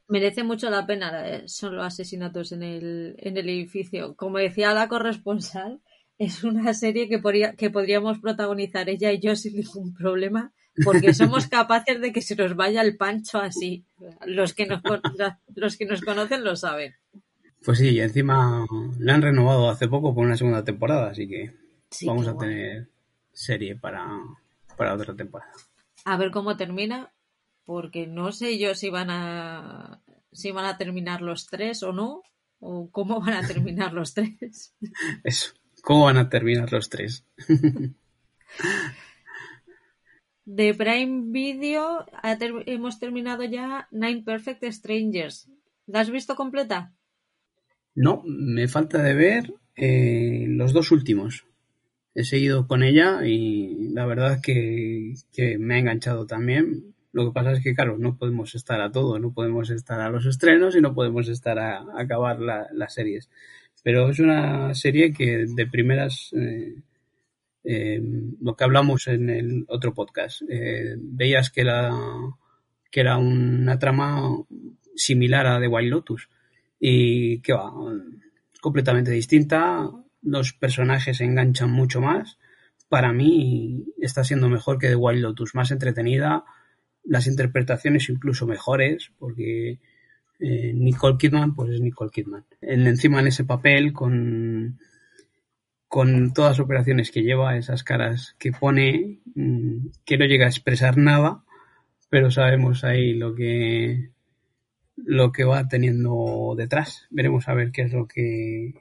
merece mucho la pena eh, son los asesinatos en el, en el edificio. Como decía la corresponsal, es una serie que, que podríamos protagonizar ella y yo sin ningún problema, porque somos capaces de que se nos vaya el pancho así. Los que nos, los que nos conocen lo saben. Pues sí, encima la han renovado hace poco por una segunda temporada, así que vamos a tener serie para, para otra temporada. A ver cómo termina, porque no sé yo si van a si van a terminar los tres o no, o cómo van a terminar los tres. Eso, cómo van a terminar los tres. De Prime Video hemos terminado ya Nine Perfect Strangers. ¿La has visto completa? No, me falta de ver eh, los dos últimos. He seguido con ella y la verdad que, que me ha enganchado también. Lo que pasa es que, claro, no podemos estar a todo, no podemos estar a los estrenos y no podemos estar a, acabar las series. Pero es una serie que de primeras, eh, eh, lo que hablamos en el otro podcast, eh, veías que era, que era una trama similar a The Wild Lotus y que va completamente distinta. Los personajes se enganchan mucho más. Para mí está siendo mejor que The Wild Lotus, más entretenida, las interpretaciones incluso mejores, porque eh, Nicole Kidman, pues es Nicole Kidman. encima en ese papel, con, con todas las operaciones que lleva, esas caras que pone, mm, que no llega a expresar nada, pero sabemos ahí lo que lo que va teniendo detrás. Veremos a ver qué es lo que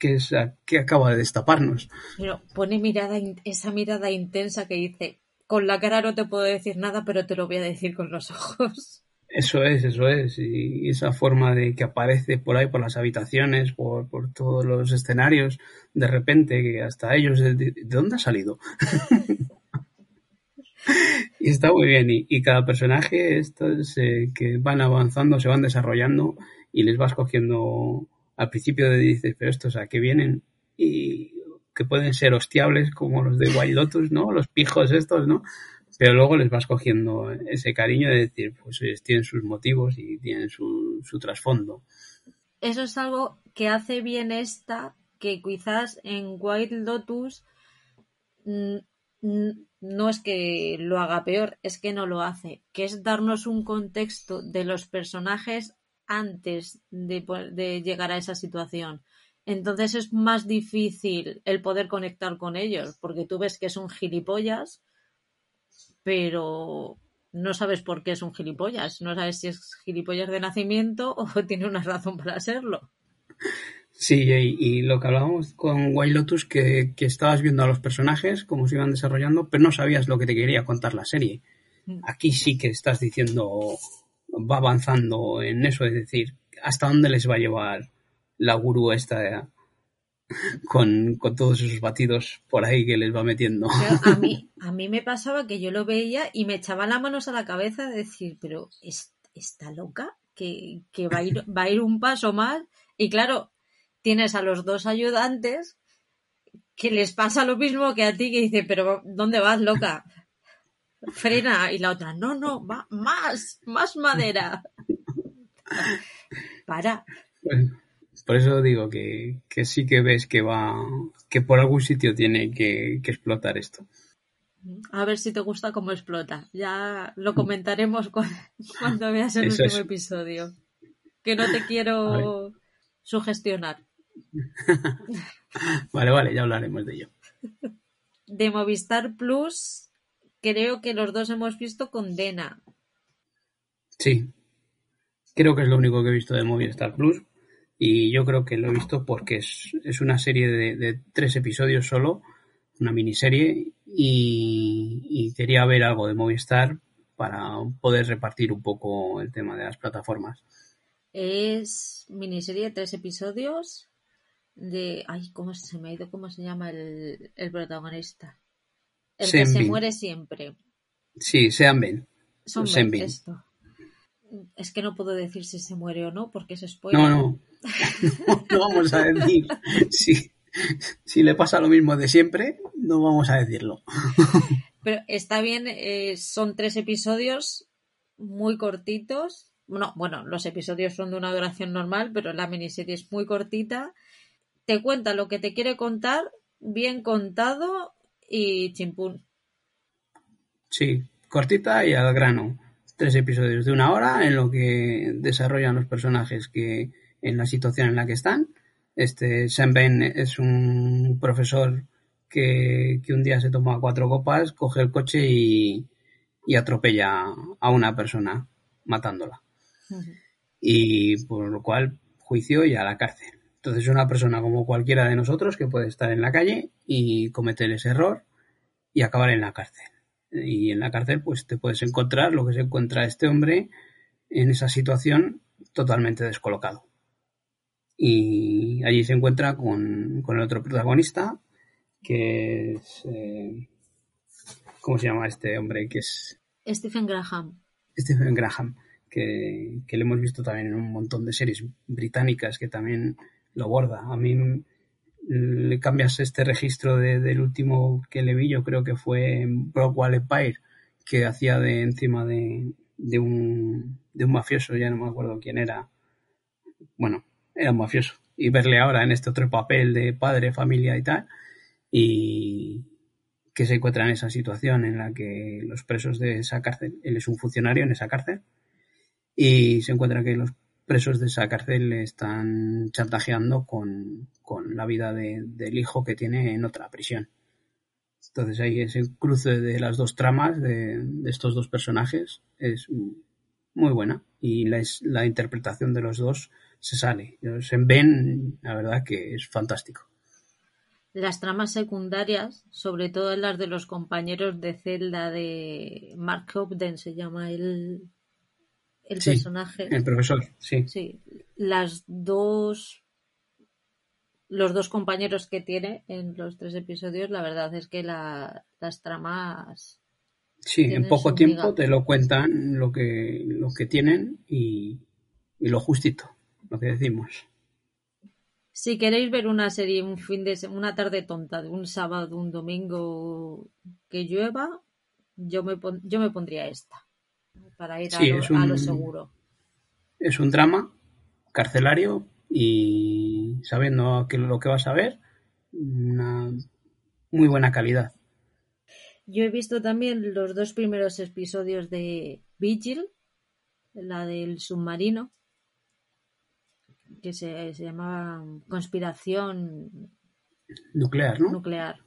es que acaba de destaparnos. Pero pone mirada esa mirada intensa que dice con la cara no te puedo decir nada, pero te lo voy a decir con los ojos. Eso es, eso es. Y esa forma de que aparece por ahí, por las habitaciones, por, por todos los escenarios, de repente, que hasta ellos, ¿de, dónde ha salido? y está muy bien. Y, cada personaje estos, que van avanzando, se van desarrollando y les vas cogiendo al principio de dices, pero estos a qué vienen y que pueden ser hostiables como los de Wild Lotus, ¿no? Los pijos estos, ¿no? Pero luego les vas cogiendo ese cariño de decir, pues tienen sus motivos y tienen su, su trasfondo. Eso es algo que hace bien esta, que quizás en Wild Lotus no es que lo haga peor, es que no lo hace, que es darnos un contexto de los personajes antes de llegar a esa situación. Entonces es más difícil el poder conectar con ellos, porque tú ves que son gilipollas, pero no sabes por qué es un gilipollas. No sabes si es gilipollas de nacimiento o tiene una razón para serlo. Sí, y, lo que hablábamos con Wild Lotus, que, que, estabas viendo a los personajes, cómo se iban desarrollando, pero no sabías lo que te quería contar la serie. Mm. Aquí sí que estás diciendo, va avanzando en eso, es decir, hasta dónde les va a llevar la gurú esta con, con, todos esos batidos por ahí que les va metiendo. a, mí, a mí me pasaba que yo lo veía y me echaba las manos a la cabeza de decir, pero ¿está loca? Que, que va, a ir, va a ir un paso más. Y claro, tienes a los dos ayudantes que les pasa lo mismo que a ti, que dice, pero ¿dónde vas, loca? Frena. Y la otra, no, no, va más, más madera. Para. Por eso digo que, sí que ves que va, que por algún sitio tiene que, explotar esto. A ver si te gusta cómo explota. Ya lo comentaremos cuando, veas el último episodio. Que no te quiero sugestionar. vale, vale, ya hablaremos de ello. De Movistar Plus, creo que los dos hemos visto Condena. Sí. Creo que es lo único que he visto de Movistar Plus. Y yo creo que lo he visto porque es, es una serie de, tres episodios solo, una miniserie, y, y quería ver algo de Movistar para poder repartir un poco el tema de las plataformas. Es miniserie de tres episodios de... Ay, ¿cómo se me ha ido? ¿Cómo se llama el, el protagonista? El que se muere siempre. Sí, Sean Ben. Son Ben, esto. Es que no puedo decir si se muere o no, porque es spoiler. No, no. No, vamos a decir. Si, si, le pasa lo mismo de siempre, no vamos a decirlo. Pero está bien, eh, son tres episodios muy cortitos. No, bueno, los episodios son de una duración normal, pero la miniserie es muy cortita. Te cuenta lo que te quiere contar, bien contado y chimpún. Sí, cortita y al grano tres episodios de una hora en lo que desarrollan los personajes que en la situación en la que están. Este Sam Ben es un profesor que, un día se toma cuatro copas, coge el coche y, atropella a una persona matándola. Y por lo cual juicio y a la cárcel. Entonces es una persona como cualquiera de nosotros que puede estar en la calle y cometer ese error y acabar en la cárcel y en la cárcel pues te puedes encontrar lo que se encuentra este hombre en esa situación totalmente descolocado. Y allí se encuentra con, con el otro protagonista, que es... Eh, ¿Cómo se llama este hombre? Que es... Stephen Graham. Stephen Graham, que, que le hemos visto también en un montón de series británicas que también lo borda. A mí le cambias este registro de, del último que le vi, yo creo que fue Brockwell Empire, que hacía de encima de, de, un, de un mafioso, ya no me acuerdo quién era. Bueno, era mafioso. Y verle ahora en este otro papel de padre, familia y tal, y que se encuentra en esa situación en la que los presos de esa cárcel, él es un funcionario en esa cárcel, y se encuentra que los presos de esa cárcel le están chantajeando con, con la vida de, del hijo que tiene en otra prisión. Entonces ahí ese cruce de las dos tramas de, de estos dos personajes es muy buena y la, la, interpretación de los dos se sale. Se ven, la verdad que es fantástico. Las tramas secundarias, sobre todo las de los compañeros de celda de Mark Hopden, se llama el, el sí, personaje. El profesor, sí. Sí, las dos los dos compañeros que tiene en los tres episodios, la verdad es que la, las tramas. Sí, en poco tiempo te lo cuentan lo que, lo que tienen y, y, lo justito, lo que decimos. Si queréis ver una serie un fin de una tarde tonta de un sábado, un domingo que llueva, yo me, pon, yo me pondría esta para ir sí, a, lo, un, a lo seguro. Es un drama carcelario y sabiendo que lo que vas a ver, una muy buena calidad. Yo he visto también los dos primeros episodios de Vigil, la del submarino, que se, se llamaba Conspiración Nuclear, ¿no? Nuclear.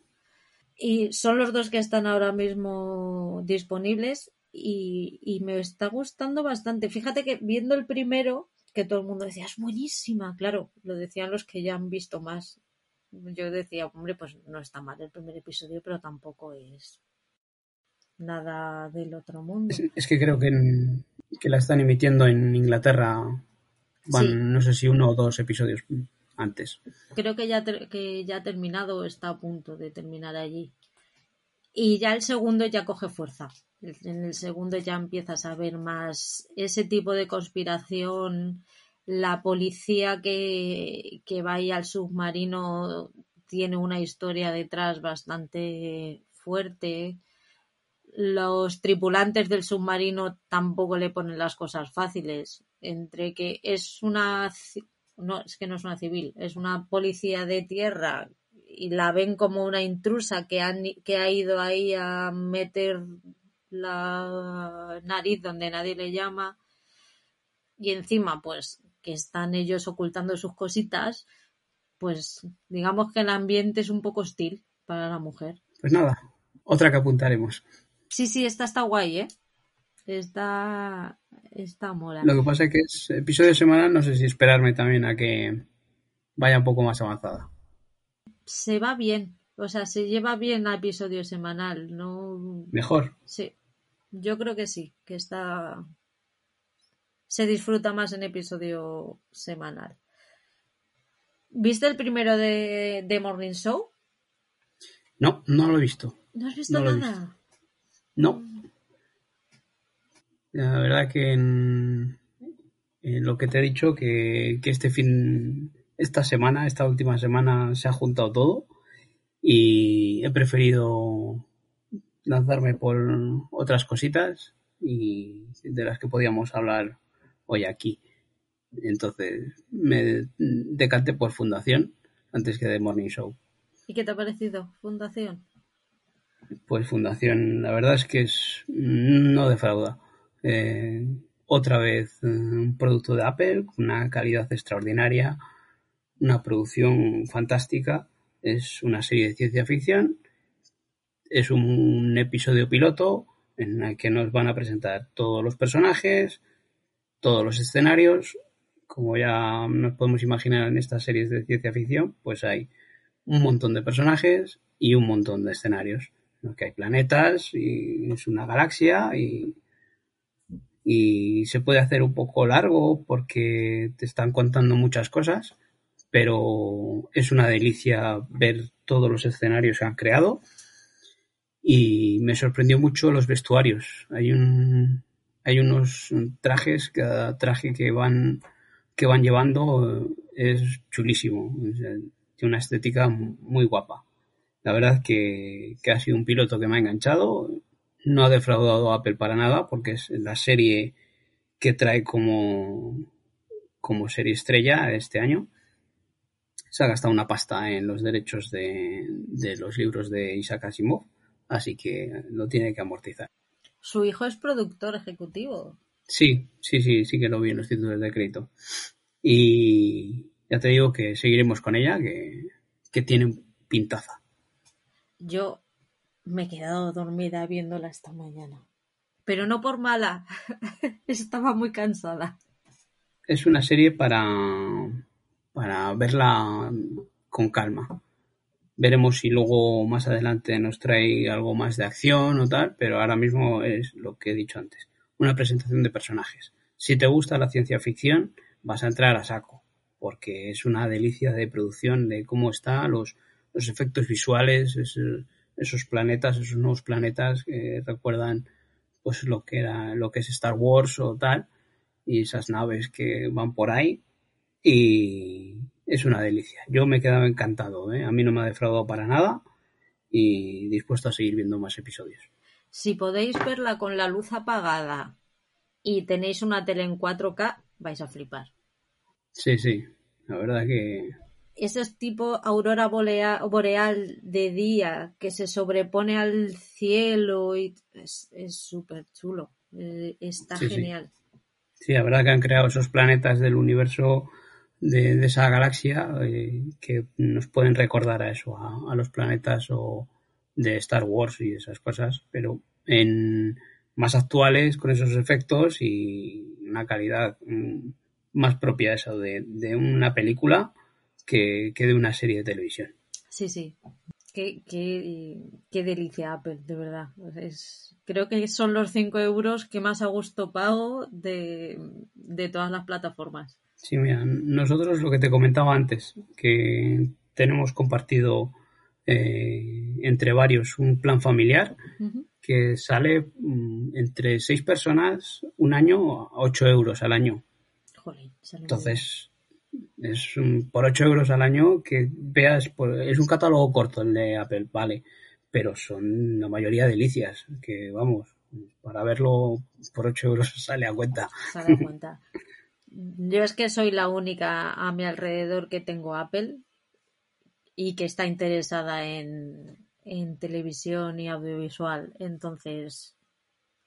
Y son los dos que están ahora mismo disponibles y, y me está gustando bastante. Fíjate que viendo el primero, que todo el mundo decía, es buenísima. Claro, lo decían los que ya han visto más. Yo decía, hombre, pues no está mal el primer episodio, pero tampoco es nada del otro mundo. Es, es que creo que, en, que, la están emitiendo en Inglaterra. Sí. no sé si uno o dos episodios antes. Creo que ya, que ya ha terminado, está a punto de terminar allí. Y ya el segundo ya coge fuerza. En el segundo ya empiezas a ver más ese tipo de conspiración. La policía que, que va ahí al submarino tiene una historia detrás bastante fuerte. Los tripulantes del submarino tampoco le ponen las cosas fáciles. Entre que es una. No, es que no es una civil, es una policía de tierra y la ven como una intrusa que, han, que ha ido ahí a meter la nariz donde nadie le llama y encima pues que están ellos ocultando sus cositas pues digamos que el ambiente es un poco hostil para la mujer pues nada otra que apuntaremos sí sí esta está guay eh está está mola lo que pasa es que es episodio semanal no sé si esperarme también a que vaya un poco más avanzada se va bien o sea, se lleva bien a episodio semanal, no. Mejor. Sí. Yo creo que sí, que está. Se disfruta más en episodio semanal. ¿Viste el primero de, de Morning Show? No, no lo he visto. ¿No has visto no nada? Visto. No. La verdad que en, en, lo que te he dicho, que, que este fin, esta semana, esta última semana se ha juntado todo y he preferido lanzarme por otras cositas y de las que podíamos hablar hoy aquí. Entonces me decanté por Fundación antes que de Morning Show. ¿Y qué te ha parecido Fundación? Pues Fundación, la verdad es que es no defrauda. Eh, otra vez un producto de Apple, con una calidad extraordinaria, una producción fantástica. Es una serie de ciencia ficción es un episodio piloto en el que nos van a presentar todos los personajes, todos los escenarios. Como ya nos podemos imaginar en estas series de ciencia ficción, pues hay un montón de personajes y un montón de escenarios. En los que hay planetas y es una galaxia y, y se puede hacer un poco largo porque te están contando muchas cosas, pero es una delicia ver todos los escenarios que han creado y me sorprendió mucho los vestuarios. Hay un hay unos trajes, cada traje que van que van llevando es chulísimo, tiene una estética muy guapa. La verdad que, que ha sido un piloto que me ha enganchado, no ha defraudado a Apple para nada porque es la serie que trae como, como serie estrella este año. Se ha gastado una pasta en los derechos de, de los libros de Isaac Asimov, así que lo tiene que amortizar. Su hijo es productor ejecutivo. Sí, sí, sí, sí que lo vi en los títulos de crédito. Y ya te digo que seguiremos con ella, que, que tiene pintaza. Yo me he quedado dormida viéndola esta mañana. Pero no por mala. Estaba muy cansada. Es una serie para, para verla con calma. Veremos si luego más adelante nos trae algo más de acción o tal, pero ahora mismo es lo que he dicho antes. Una presentación de personajes. Si te gusta la ciencia ficción, vas a entrar a saco, porque es una delicia de producción, de cómo está, los, los efectos visuales, es, esos planetas, esos nuevos planetas que recuerdan pues lo que era, lo que es Star Wars o tal, y esas naves que van por ahí, y es una delicia. Yo me he quedado encantado, ¿eh? a mí no me ha defraudado para nada y dispuesto a seguir viendo más episodios. Si podéis verla con la luz apagada y tenéis una tele en 4K, vais a flipar. Sí, sí, la verdad que ese es tipo aurora boreal de día que se sobrepone al cielo y es súper chulo. Eh, está genial. Sí. la verdad que han creado esos planetas del universo de, esa galaxia eh, que nos pueden recordar a eso, a, los planetas o de Star Wars y esas cosas, pero en más actuales con esos efectos y una calidad mm, más propia eso de, de una película que, de una serie de televisión. Sí, sí. Qué, qué, delicia Apple, de verdad. Es, creo que son los 5 euros que más a gusto pago de, todas las plataformas. Sí, mira, nosotros lo que te comentaba antes, que tenemos compartido eh, entre varios un plan familiar que sale mm, entre 6 personas un año a 8 euros al año. Entonces, es por 8 euros al año que veas, es un catálogo corto el de Apple, vale, pero son la mayoría delicias, que vamos, para verlo por 8 euros sale a cuenta. Sale a cuenta. Yo es que soy la única a mi alrededor que tengo Apple y que está interesada en, en televisión y audiovisual, entonces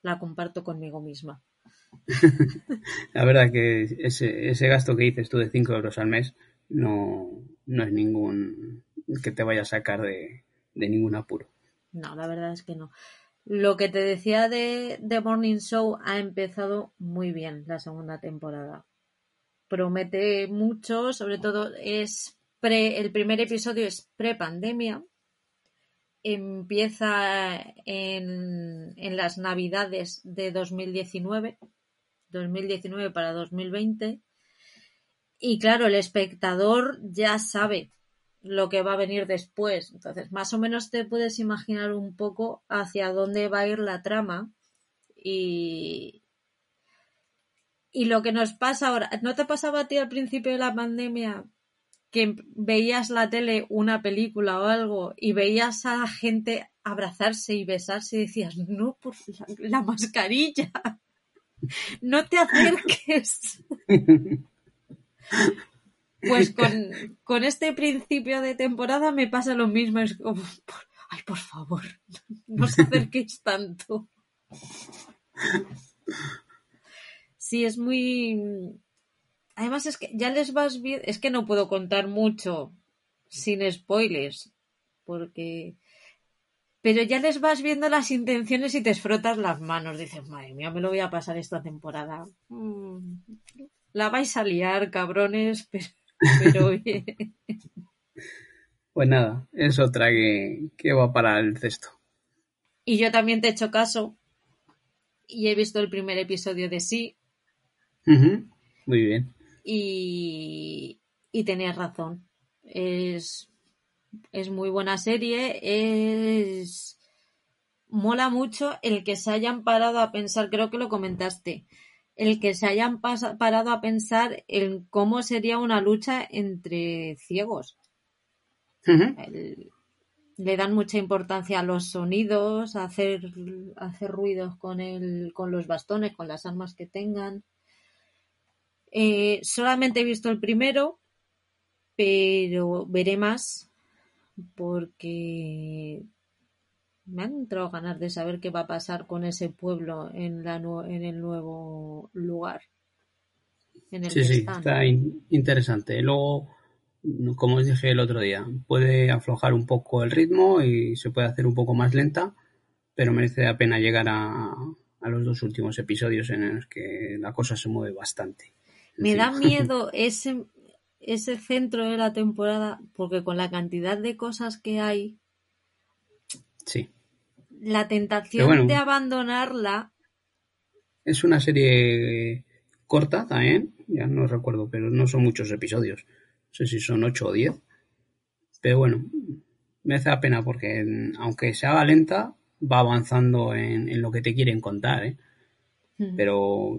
la comparto conmigo misma. la verdad que ese, ese gasto que dices tú de 5 euros al mes no, no es ningún que te vaya a sacar de, ningún apuro. No, la verdad es que no. Lo que te decía de The Morning Show ha empezado muy bien la segunda temporada. Promete mucho, sobre todo es pre, el primer episodio es pre-pandemia. Empieza en, en las navidades de 2019 2019 para 2020. Y claro, el espectador ya sabe lo que va a venir después. Entonces, más o menos te puedes imaginar un poco hacia dónde va a ir la trama. Y, y lo que nos pasa ahora, ¿no te pasaba a ti al principio de la pandemia que veías la tele, una película o algo, y veías a la gente abrazarse y besarse y decías, no, por la mascarilla? No te acerques. Pues con, este principio de temporada me pasa lo mismo. Es como, ay, por favor, no os acerquéis tanto. Sí, es muy. Además, es que ya les vas bien. Es que no puedo contar mucho sin spoilers. Porque pero ya les vas viendo las intenciones y te frotas las manos. Dices, madre mía, me lo voy a pasar esta temporada. Mm, la vais a liar, cabrones, pero, Pues nada, es otra que, que va para el cesto. Y yo también te he hecho caso y he visto el primer episodio de sí. Muy bien. Y, y tenías razón. Es, es muy buena serie. Es. Mola mucho el que se hayan parado a pensar, creo que lo comentaste, el que se hayan parado a pensar en cómo sería una lucha entre ciegos. le dan mucha importancia a los sonidos, a hacer, hacer ruidos con, el, con los bastones, con las armas que tengan. Eh, solamente he visto el primero, pero veré más porque me han entrado ganas de saber qué va a pasar con ese pueblo en, la, en el nuevo lugar. sí, sí, está interesante. Luego, como os dije el otro día, puede aflojar un poco el ritmo y se puede hacer un poco más lenta, pero merece la pena llegar a, a los dos últimos episodios en los que la cosa se mueve bastante. Me da miedo ese, ese centro de la temporada, porque con la cantidad de cosas que hay, sí. la tentación de abandonarla. Es una serie corta también, ya no recuerdo, pero no son muchos episodios. No sé si son 8 o 10. Pero bueno, me hace la pena porque aunque se haga lenta, va avanzando en, lo que te quieren contar. ¿eh? Pero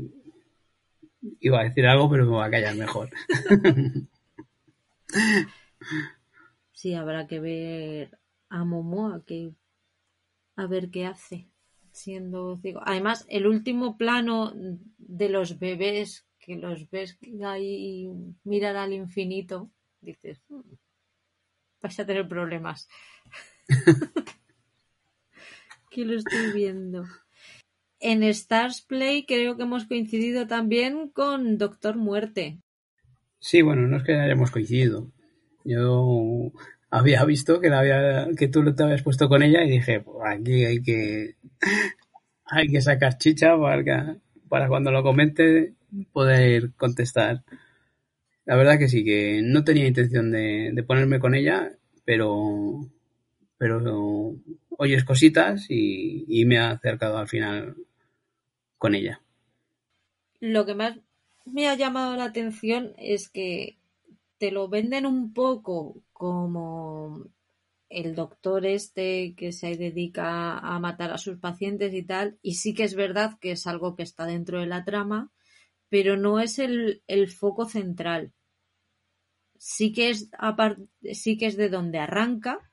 iba a decir algo, pero me voy a callar mejor. Sí, habrá que ver a Momoa que a ver qué hace siendo ciego. Además, el último plano de los bebés que los ves ahí mirar al infinito, dices, hmm, vais a tener problemas. que lo estoy viendo. En Stars Play creo que hemos coincidido también con Doctor Muerte. Sí, bueno, no es que hayamos coincidido. Yo había visto que, la había, que tú te habías puesto con ella y dije, pues aquí hay que, hay que sacar chicha para, para cuando lo comente poder contestar. La verdad que sí, que no tenía intención de, ponerme con ella, pero, pero oyes cositas y, y me ha acercado al final con ella. Lo que más me ha llamado la atención es que te lo venden un poco como el doctor este que se dedica a matar a sus pacientes y tal, y sí que es verdad que es algo que está dentro de la trama, pero no es el, foco central. Sí que es sí que es de donde arranca,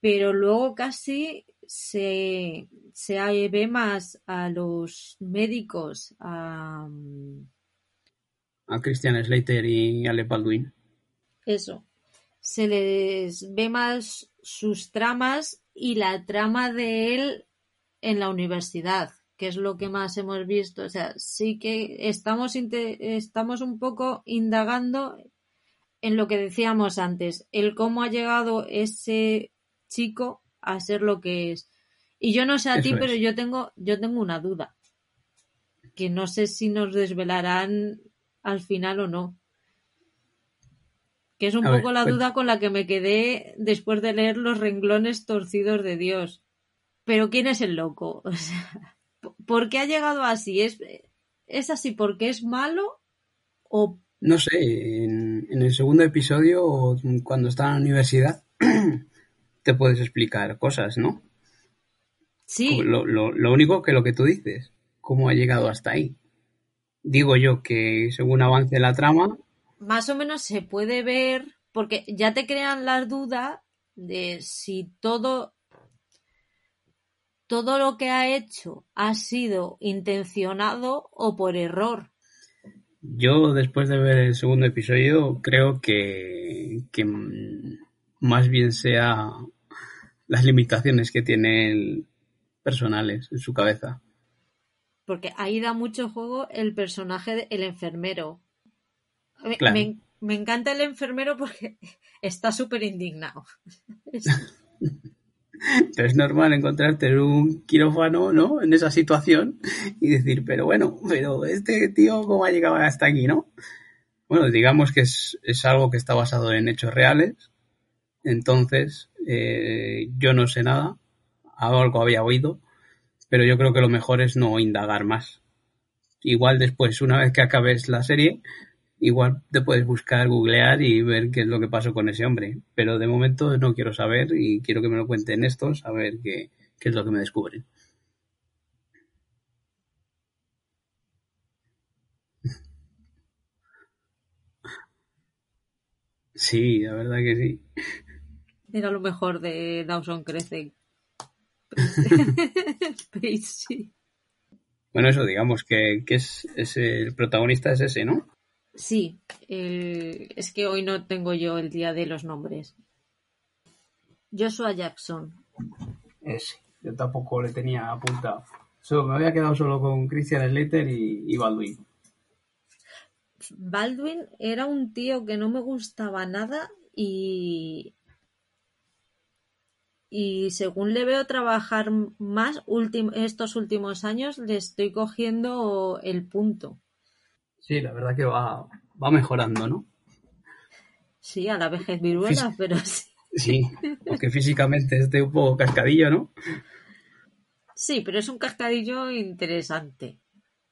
pero luego casi se, se ve más a los médicos, a, a Christian Slater y Ale Baldwin. Eso. Se les ve más sus tramas y la trama de él en la universidad, que es lo que más hemos visto. O sea, sí que estamos, estamos un poco indagando en lo que decíamos antes, el cómo ha llegado ese chico a ser lo que es. Y yo no sé a ti, pero yo tengo, yo tengo una duda. Que no sé si nos desvelarán al final o no. Que es un poco la duda con la que me quedé después de leer los renglones torcidos de Dios. Pero ¿quién es el loco? ¿Por qué ha llegado así? ¿Es, es así porque es malo o no sé, en, en, el segundo episodio, cuando está en la universidad, te puedes explicar cosas, ¿no? Sí. Lo, lo, único que lo que tú dices, cómo ha llegado hasta ahí. Digo yo que según avance la trama. Más o menos se puede ver, porque ya te crean la duda de si todo todo lo que ha hecho ha sido intencionado o por error. Yo, después de ver el segundo episodio, creo que, que más bien sea las limitaciones que tiene el personales en su cabeza. Porque ahí da mucho juego el personaje del enfermero. Me, encanta el enfermero porque está súper indignado. Pero es normal encontrarte en un quirófano, ¿no? En esa situación y decir, pero bueno, pero este tío, ¿cómo ha llegado hasta aquí, no? Bueno, digamos que es, es algo que está basado en hechos reales entonces, eh, yo no sé nada, algo había oído, pero yo creo que lo mejor es no indagar más. Igual después, una vez que acabes la serie, igual te puedes buscar, googlear y ver qué es lo que pasó con ese hombre. Pero de momento no quiero saber y quiero que me lo cuenten estos, a ver qué, qué es lo que me descubren. Sí, la verdad que sí. Era lo mejor de Dawson Crece. sí. Bueno, eso digamos que, que es, es, el protagonista es ese, ¿no? Sí, el, es que hoy no tengo yo el día de los nombres. Joshua Jackson. Ese, yo tampoco le tenía apuntado. Solo, me había quedado solo con Christian Slater y, y Baldwin. Baldwin era un tío que no me gustaba nada y y según le veo trabajar más estos últimos años, le estoy cogiendo el punto. Sí, la verdad que va, va mejorando, ¿no? Sí, a la vejez viruela, pero sí. Sí, porque físicamente es de un poco cascadillo, ¿no? Sí, pero es un cascadillo interesante.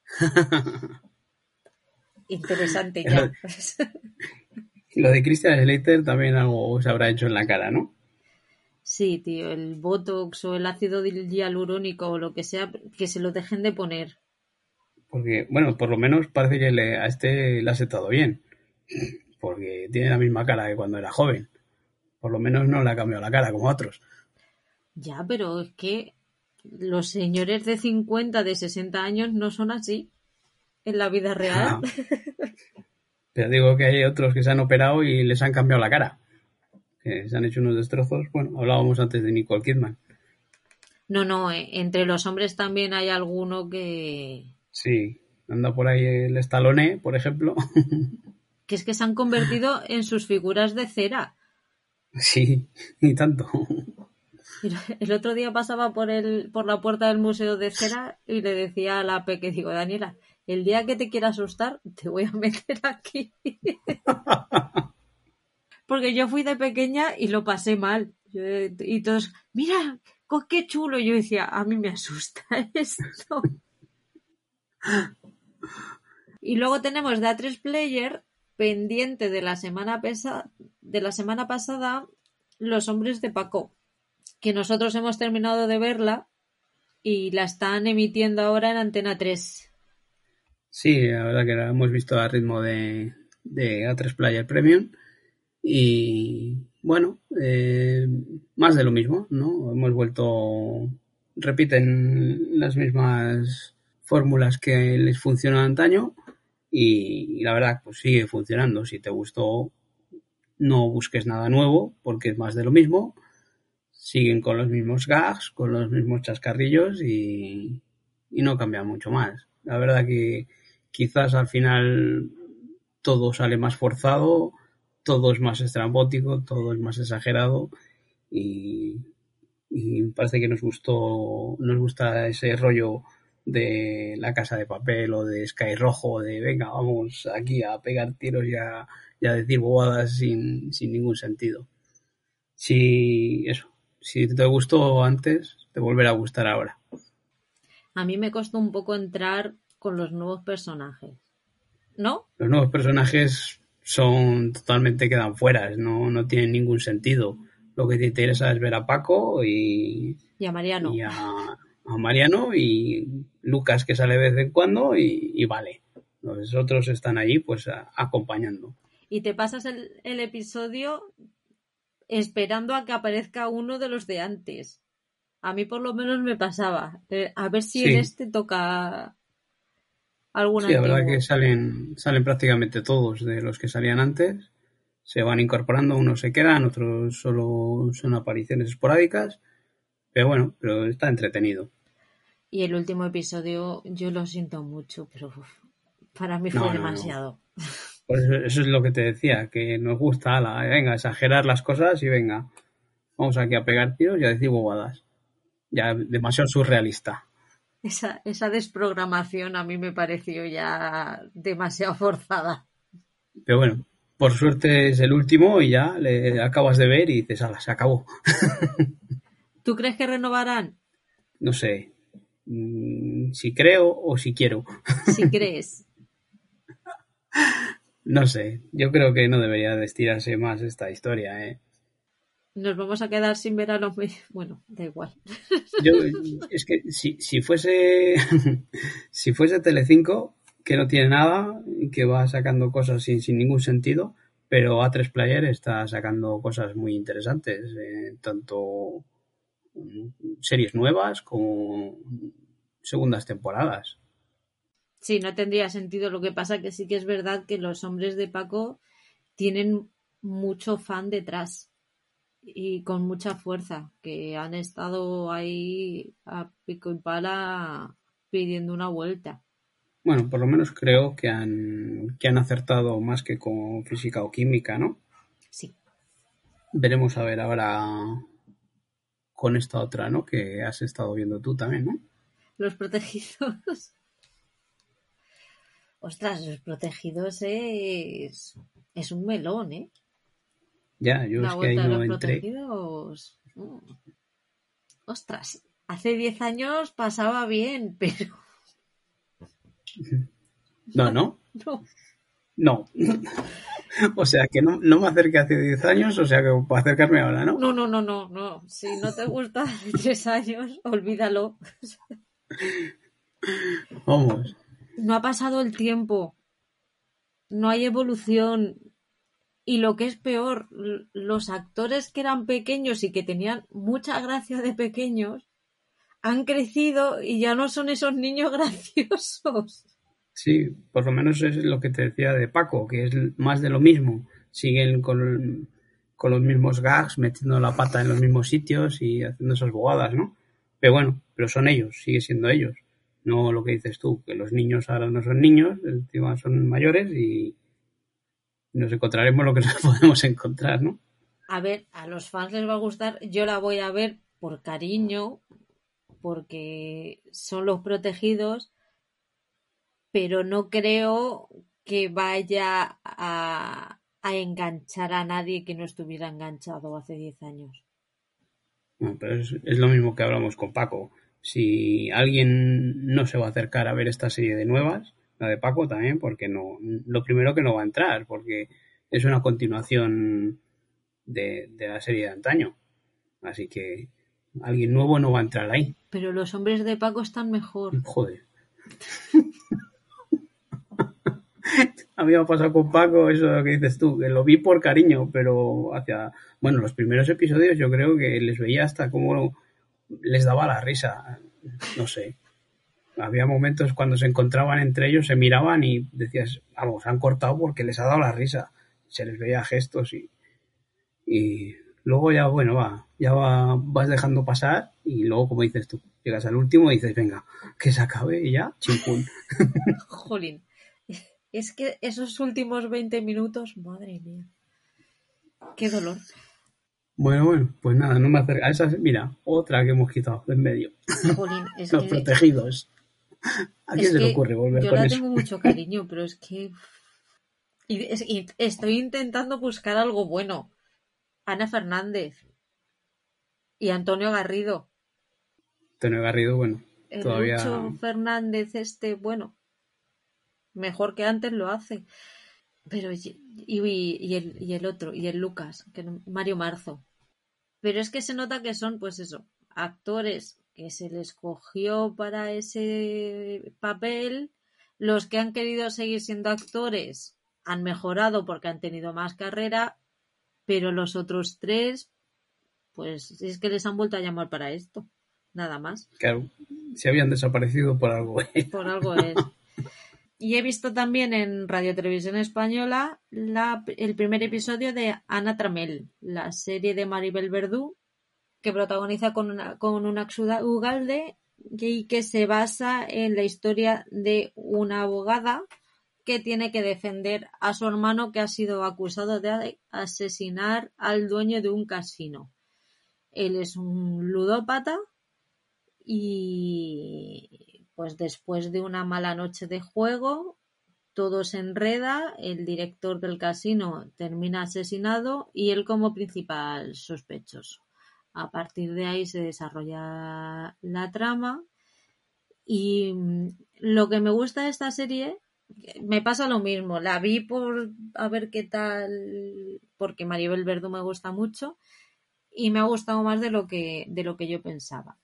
interesante ya. Lo de Christian Slater también algo se habrá hecho en la cara, ¿no? Sí, tío, el Botox o el ácido hialurónico o lo que sea, que se lo dejen de poner. Porque, bueno, por lo menos parece que le, a este le ha sentado bien. Porque tiene la misma cara que cuando era joven. Por lo menos no le ha cambiado la cara como a otros. Ya, pero es que los señores de 50, de 60 años no son así en la vida real. Pero digo que hay otros que se han operado y les han cambiado la cara se han hecho unos destrozos. Bueno, hablábamos antes de Nicole Kidman. No, no, eh, entre los hombres también hay alguno que... Sí, anda por ahí el Stallone, por ejemplo. que es que se han convertido en sus figuras de cera. Sí, ni tanto. El otro día pasaba por el, por la puerta del museo de cera y le decía a la Peque, digo, Daniela, el día que te quiera asustar, te voy a meter aquí. porque yo fui de pequeña y lo pasé mal. y todos, mira, qué chulo. Yo decía, a mí me asusta esto. y luego tenemos de A3 Player, pendiente de la semana, pesa, de la semana pasada, Los Hombres de Paco, que nosotros hemos terminado de verla y la están emitiendo ahora en Antena 3. Sí, la verdad que la hemos visto a ritmo de, de A3 Player Premium y bueno, eh, más de lo mismo, ¿no? Hemos vuelto, repiten las mismas fórmulas que les funcionan antaño y, la verdad, pues sigue funcionando. Si te gustó, no busques nada nuevo porque es más de lo mismo. Siguen con los mismos gags, con los mismos chascarrillos y, y no cambia mucho más. La verdad que quizás al final todo sale más forzado todo es más estrambótico, todo es más exagerado y, parece que nos gustó, nos gusta ese rollo de la casa de papel o de Sky Rojo, de venga, vamos aquí a pegar tiros y a, decir bobadas sin, sin, ningún sentido. Si eso, si te gustó antes, te volverá a gustar ahora. A mí me costó un poco entrar con los nuevos personajes. ¿No? Los nuevos personajes son totalmente quedan fuera, no, no tienen ningún sentido. Lo que te interesa es ver a Paco y, y a Mariano. Y a, Mariano y Lucas que sale de vez en cuando y, vale. Los otros están ahí pues acompañando. Y te pasas el, el, episodio esperando a que aparezca uno de los de antes. A mí por lo menos me pasaba. Eh, a ver si en este toca sí, la verdad que salen, salen prácticamente todos de los que salían antes. Se van incorporando, unos se quedan, otros solo son apariciones esporádicas. Pero bueno, pero está entretenido. Y el último episodio, yo lo siento mucho, pero para mí fue demasiado. Pues eso es lo que te decía, que nos gusta, la, venga, exagerar las cosas y venga, vamos aquí a pegar tiros y a decir bobadas. Ya demasiado surrealista. Esa, esa desprogramación a mí me pareció ya demasiado forzada. Pero bueno, por suerte es el último y ya le acabas de ver y dices, ala, se acabó. ¿Tú crees que renovarán? No sé. mm, si creo o si quiero. Si crees. no sé, yo creo que no debería de estirarse más esta historia, ¿eh? Nos vamos a quedar sin ver a los... Bueno, da igual. Yo, es que si, si fuese si fuese Telecinco, que no tiene nada, y que va sacando cosas sin, sin ningún sentido, pero A3 Player está sacando cosas muy interesantes, eh, tanto series nuevas como segundas temporadas. Sí, no tendría sentido. Lo que pasa que sí que es verdad que los hombres de Paco tienen mucho fan detrás y con mucha fuerza, que han estado ahí a pico y pala pidiendo una vuelta. Bueno, por lo menos creo que han, que han acertado más que con física o química, ¿no? Sí. Veremos a ver ahora con esta otra, ¿no? Que has estado viendo tú también, ¿no? Los protegidos. Ostras, los protegidos es, es un melón, ¿eh? Ya, yo La es que ahí no entré. protegidos. mm. Ostras, hace 10 años pasaba bien, pero No, no, no. no. o sea que no, no me acerqué hace 10 años, o sea que puedo acercarme ahora, ¿no? No, no, no, no, no. Si no te gusta hace 3 años, olvídalo. Vamos. No ha pasado el tiempo. No hay evolución. Y lo que es peor, los actores que eran pequeños y que tenían mucha gracia de pequeños han crecido y ya no son esos niños graciosos. Sí, por lo menos es lo que te decía de Paco, que es más de lo mismo. Siguen con, con los mismos gags, metiendo la pata en los mismos sitios y haciendo esas bobadas, ¿no? Pero bueno, pero son ellos, sigue siendo ellos. No lo que dices tú, que los niños ahora no son niños, encima son mayores y nos encontraremos lo que nos podemos encontrar, ¿no? A ver, a los fans les va a gustar. Yo la voy a ver por cariño, porque son los protegidos, pero no creo que vaya a, a enganchar a nadie que no estuviera enganchado hace 10 años. Pero es, es lo mismo que hablamos con Paco. Si alguien no se va a acercar a ver esta serie de nuevas, la de Paco también, porque no, lo primero que no va a entrar, porque es una continuación de, de la serie de antaño. Así que alguien nuevo no va a entrar ahí. Pero los hombres de Paco están mejor. Joder. A mí me ha pasado con Paco eso que dices tú, que lo vi por cariño, pero hacia, bueno, los primeros episodios yo creo que les veía hasta como les daba la risa, no sé. Había momentos cuando se encontraban entre ellos, se miraban y decías, vamos, han cortado porque les ha dado la risa. Se les veía gestos y, y luego ya, bueno, va, ya va, vas dejando pasar y luego, como dices tú, llegas al último y dices, venga, que se acabe y ya, chimpún. Jolín. Es que esos últimos 20 minutos, madre mía. Qué dolor. Bueno, bueno, pues nada, no me acerca. Esa, mira, otra que hemos quitado de en medio. Jolín, es Los que protegidos. ¿A quién Es se le ocurre volver yo con la eso? tengo mucho cariño, pero es que. Y, es- y estoy intentando buscar algo bueno. Ana Fernández y Antonio Garrido. Antonio Garrido, bueno, El Todavía- Lucho Fernández, este, bueno, mejor que antes lo hace. Pero, y, y- y el, y el otro, y el Lucas, que no- Mario Marzo. Pero es que se nota que son, pues eso, actores que se les cogió para ese papel. Los que han querido seguir siendo actores han mejorado porque han tenido más carrera, pero los otros tres, pues es que les han vuelto a llamar para esto. Nada más. claro, se habían desaparecido por algo. ¿eh? Por algo es. Y he visto también en Radio Televisión Española la- el primer episodio de Ana Tramel, la serie de Maribel Verdú, que protagoniza con una, con una Ugalde y que se basa en la historia de una abogada que tiene que defender a su hermano que ha sido acusado de asesinar al dueño de un casino. Él es un ludópata y pues después de una mala noche de juego todo se enreda, el director del casino termina asesinado y él como principal sospechoso. A partir de ahí se desarrolla la trama Y mm, lo que me gusta de esta serie, me pasa lo mismo. La vi por a ver qué tal, porque Maribel Verdú me gusta mucho y me ha gustado más de lo que, de lo que yo pensaba.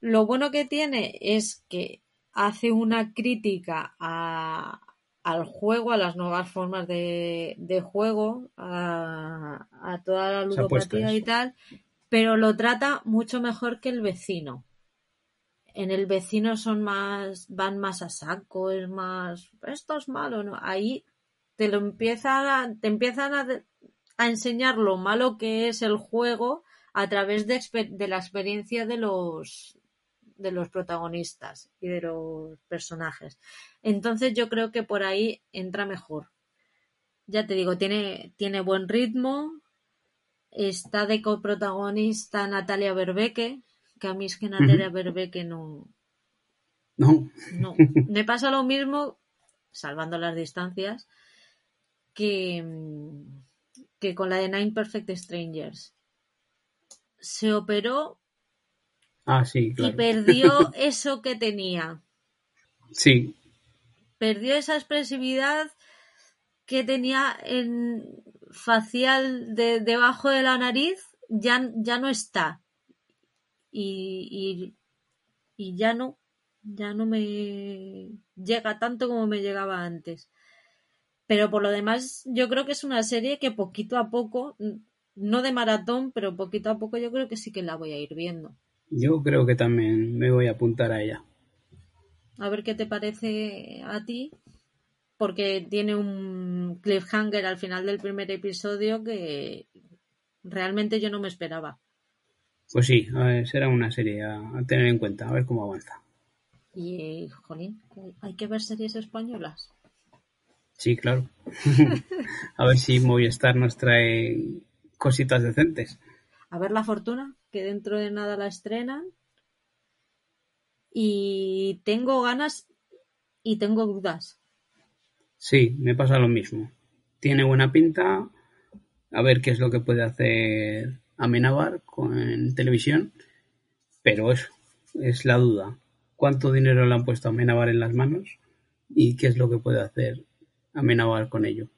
Lo bueno que tiene es que hace una crítica a, al juego, a las nuevas formas de, de juego, a, a, toda la ludopatía y tal, pero lo trata mucho mejor que el vecino. En el vecino son más, van más a saco, es más, esto es malo, ¿no? Ahí te lo empiezan a, te empiezan a, a enseñar lo malo que es el juego a través de, de la experiencia de los, de los protagonistas y de los personajes. Entonces yo creo que por ahí entra mejor. Ya te digo, tiene, tiene buen ritmo. Está de coprotagonista Natalia Berbeque, que a mí es que Natalia Berbeque no. No. No. Me pasa lo mismo, salvando las distancias, que, que con la de Nine Perfect Strangers. Se operó Ah, sí, claro. y perdió eso que tenía. Sí. Perdió esa expresividad que tenía en facial de, debajo de la nariz, ya, ya no está. Y, y, y ya no, ya no me llega tanto como me llegaba antes. Pero por lo demás, yo creo que es una serie que poquito a poco, no de maratón, pero poquito a poco yo creo que sí que la voy a ir viendo. Yo creo que también me voy a apuntar a ella. A ver qué te parece a ti, porque tiene un cliffhanger al final del primer episodio que realmente yo no me esperaba. Pues sí, a ver, será una serie a, a, tener en cuenta, a ver cómo avanza. Y, jolín, hay que ver series españolas. Sí, claro. a ver si Movistar nos trae cositas decentes. A ver la fortuna, que dentro de nada la estrenan. Y tengo ganas y tengo dudas. Sí, me pasa lo mismo. Tiene buena pinta. A ver qué es lo que puede hacer Amenábar con televisión. Pero eso es la duda. ¿Cuánto dinero le han puesto a Amenábar en las manos? ¿Y qué es lo que puede hacer Amenábar con ello?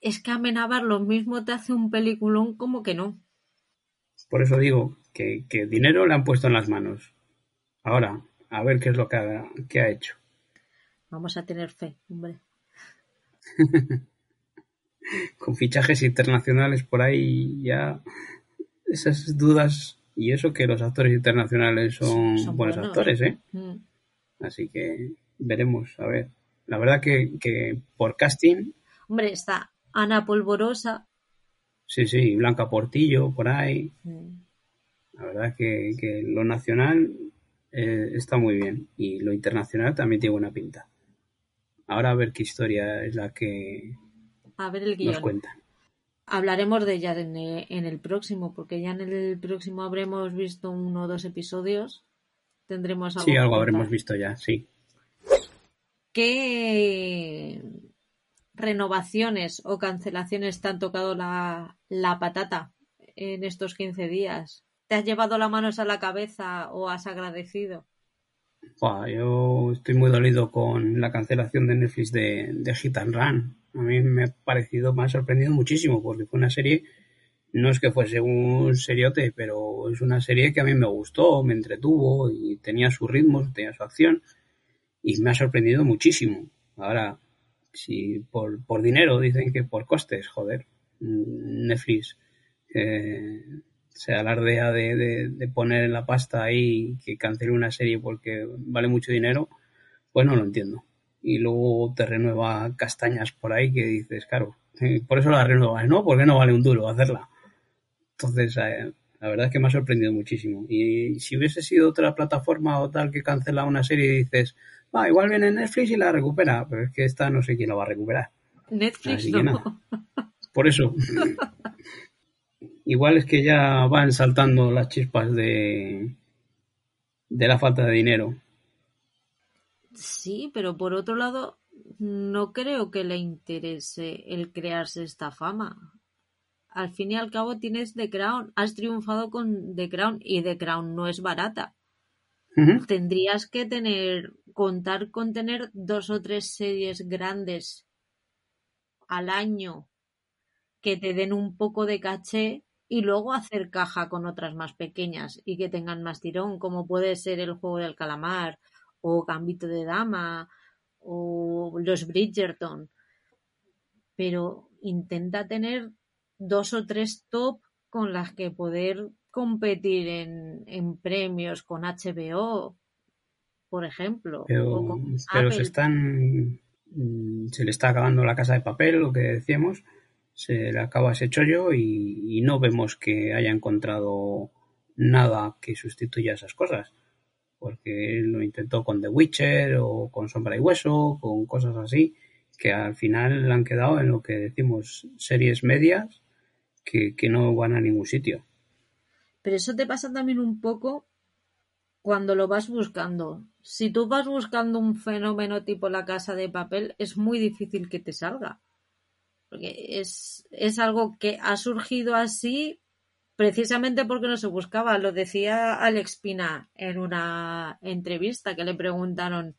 Es que Amenábar lo mismo te hace un peliculón como que no. Por eso digo que, que, dinero le han puesto en las manos. Ahora, a ver qué es lo que ha, que ha hecho. Vamos a tener fe, hombre. Con fichajes internacionales por ahí ya esas dudas y eso que los actores internacionales son, son buenos, buenos, actores, ¿eh? Mm. Así que veremos, a ver. La verdad que, que por casting... Hombre, está Ana Polvorosa, Sí, sí, Blanca Portillo, por ahí. La verdad que, que lo nacional eh, está muy bien y lo internacional también tiene buena pinta. Ahora a ver qué historia es la que a ver el guion. nos cuentan. Hablaremos de ella en el, en el próximo, porque ya en el próximo habremos visto uno o dos episodios. Tendremos algo. Sí, algo habremos visto ya, sí. ¿Qué renovaciones o cancelaciones te han tocado la, la patata en estos 15 días? ¿Te has llevado las manos a la cabeza o has agradecido? Yo estoy muy dolido con la cancelación de Netflix de, de Hit and Run. A mí me ha parecido, me ha sorprendido muchísimo porque fue una serie, no es que fuese un seriote, pero es una serie que a mí me gustó, me entretuvo y tenía su ritmo, tenía su acción y me ha sorprendido muchísimo. Ahora, si por, por dinero dicen que por costes, joder, Netflix eh, se alardea de, de, poner en la pasta ahí que cancele una serie porque vale mucho dinero, pues no lo entiendo. Y luego te renueva castañas por ahí que dices, claro, eh, por eso la renuevas, ¿no? Porque no vale un duro hacerla. Entonces, eh, la verdad es que me ha sorprendido muchísimo. Y si hubiese sido otra plataforma o tal que cancela una serie y dices, igual viene Netflix y la recupera, pero es que esta no sé quién la va a recuperar. Netflix Así no. nada. Por eso. igual es que ya van saltando las chispas de, de la falta de dinero. Sí, pero por otro lado, no creo que le interese el crearse esta fama. Al fin y al cabo tienes The Crown, has triunfado con The Crown y The Crown no es barata. Tendrías que tener, contar con tener dos o tres series grandes al año que te den un poco de caché y luego hacer caja con otras más pequeñas y que tengan más tirón, como puede ser el juego del calamar o Gambito de Dama o los Bridgerton. Pero intenta tener dos o tres top con las que poder competir en, en premios con HBO, por ejemplo, Pero, o con pero Apple. se están. mm, Se le está acabando la casa de papel, lo que decíamos. Se le acaba ese chollo y, y no vemos que haya encontrado nada que sustituya esas cosas. Porque él lo intentó con The Witcher o con Sombra y Hueso, con cosas así, que al final han quedado en lo que decimos series medias que, que no van a ningún sitio. Pero eso te pasa también un poco cuando lo vas buscando. Si tú vas buscando un fenómeno tipo la casa de papel, es muy difícil que te salga. Porque es, es algo que ha surgido así precisamente porque no se buscaba. Lo decía Alex Pina en una entrevista que le preguntaron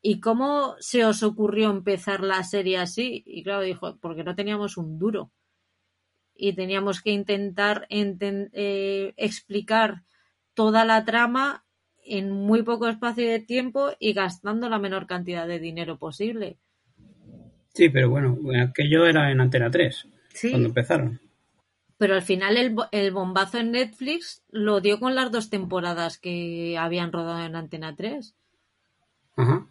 ¿y cómo se os ocurrió empezar la serie así? Y claro, dijo, porque no teníamos un duro. Y teníamos que intentar enten- eh, explicar toda la trama en muy poco espacio de tiempo y gastando la menor cantidad de dinero posible. Sí, pero bueno, aquello era en Antena 3, Sí, cuando empezaron. pero al final el bombazo en Netflix lo dio con las dos temporadas que habían rodado en Antena 3. Ajá.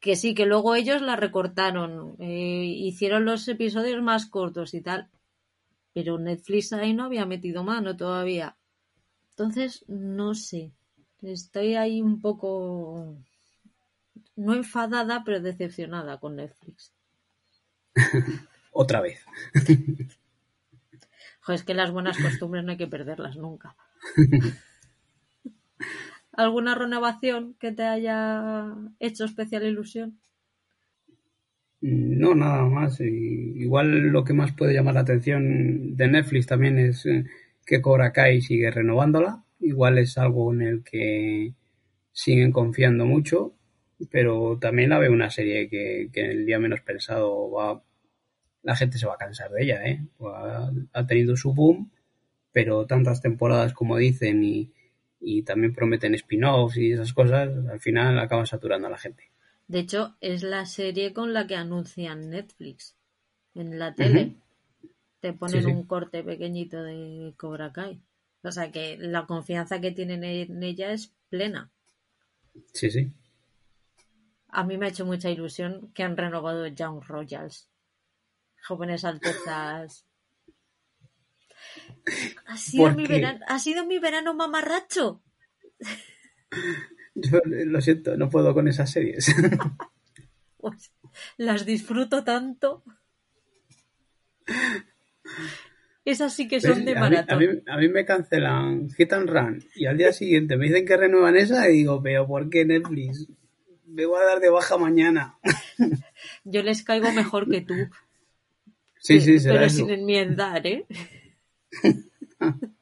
Que sí, que luego ellos la recortaron, eh, hicieron los episodios más cortos y tal. Pero Netflix ahí no había metido mano todavía. Entonces, no sé. Estoy ahí un poco. No enfadada, pero decepcionada con Netflix. Otra vez. Joder, es que las buenas costumbres no hay que perderlas nunca. ¿Alguna renovación que te haya hecho especial ilusión? No, nada más. Igual lo que más puede llamar la atención de Netflix también es eh, que Cobra Kai sigue renovándola. Igual es algo en el que siguen confiando mucho, pero también la veo una serie que, que el día menos pensado va, la gente se va a cansar de ella, ¿eh? Ha, ha tenido su boom, pero tantas temporadas como dicen y, y también prometen spin-offs y esas cosas, al final acaban saturando a la gente. De hecho, es la serie con la que anuncian Netflix en la tele. Te ponen Sí, sí. un corte pequeñito de Cobra Kai. O sea que la confianza que tienen en ella es plena. Sí, sí. A mí me ha hecho mucha ilusión que han renovado Young Royals. Jóvenes altezas. Ha sido, ¿Por mi verano, ha sido mi verano mamarracho. Yo lo siento, no puedo con esas series. Pues, las disfruto tanto. Esas sí que son de Pues, a, mí, a, maratón. mí, a mí me cancelan Hit and Run y al día siguiente me dicen que renuevan esa y digo, pero ¿por qué Netflix? Me voy a dar de baja mañana. Yo les caigo mejor que tú. Sí, sí, será pero eso. sin enmiendar, ¿eh?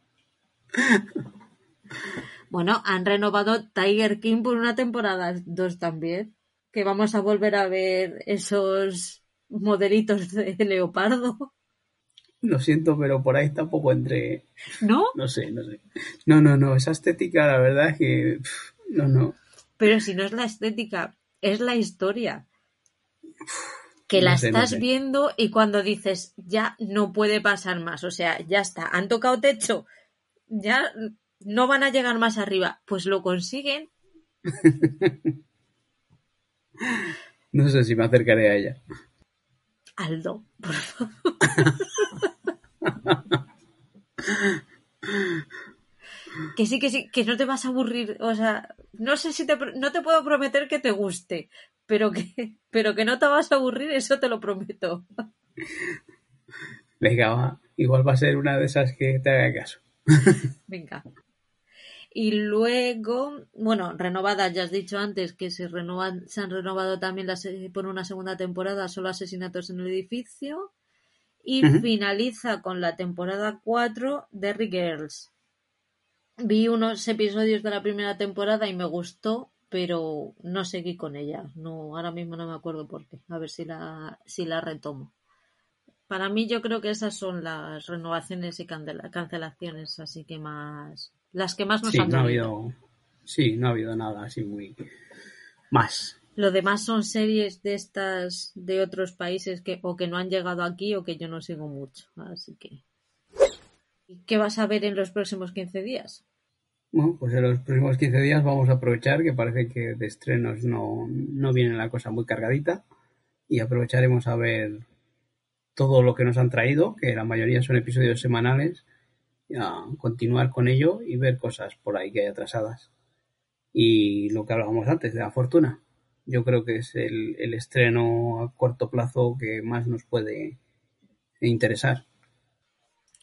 bueno, han renovado Tiger King por una temporada, dos también. Que vamos a volver a ver esos modelitos de leopardo. Lo siento, pero por ahí tampoco entré. ¿No? No sé, no sé. No, no, no, esa estética, la verdad es que. pff, no, no. Pero si no es la estética, es la historia. Que la no estás sé. viendo y cuando dices, ya no puede pasar más, o sea, ya está, han tocado techo, ya no van a llegar más arriba, pues lo consiguen. No sé si me acercaré a ella. Aldo, por favor. que sí, que sí, que no te vas a aburrir, o sea, no sé si te, no te puedo prometer que te guste, pero que, pero que no te vas a aburrir, eso te lo prometo. Venga, va. Igual va a ser una de esas que te haga caso. Venga. Y luego, bueno, renovadas, ya has dicho antes que se renovan, se han renovado también las, eh, por una segunda temporada solo asesinatos en el edificio. Y finaliza con la temporada 4 de Derry Girls. Vi unos episodios de la primera temporada y me gustó, pero no seguí con ella. No, ahora mismo no me acuerdo por qué. A ver si la, si la retomo. Para mí yo creo que esas son las renovaciones y cancelaciones, así que más las que más nos sí, han no ha habido, sí, no ha habido nada así muy más. Lo demás son series de estas de otros países que o que no han llegado aquí o que yo no sigo mucho, así que ¿Qué vas a ver en los próximos 15 días? Bueno, pues en los próximos 15 días vamos a aprovechar que parece que de estrenos no, no viene la cosa muy cargadita y aprovecharemos a ver todo lo que nos han traído, que la mayoría son episodios semanales, a continuar con ello y ver cosas por ahí que hay atrasadas. Y lo que hablábamos antes de la fortuna, yo creo que es el, el estreno a corto plazo que más nos puede interesar.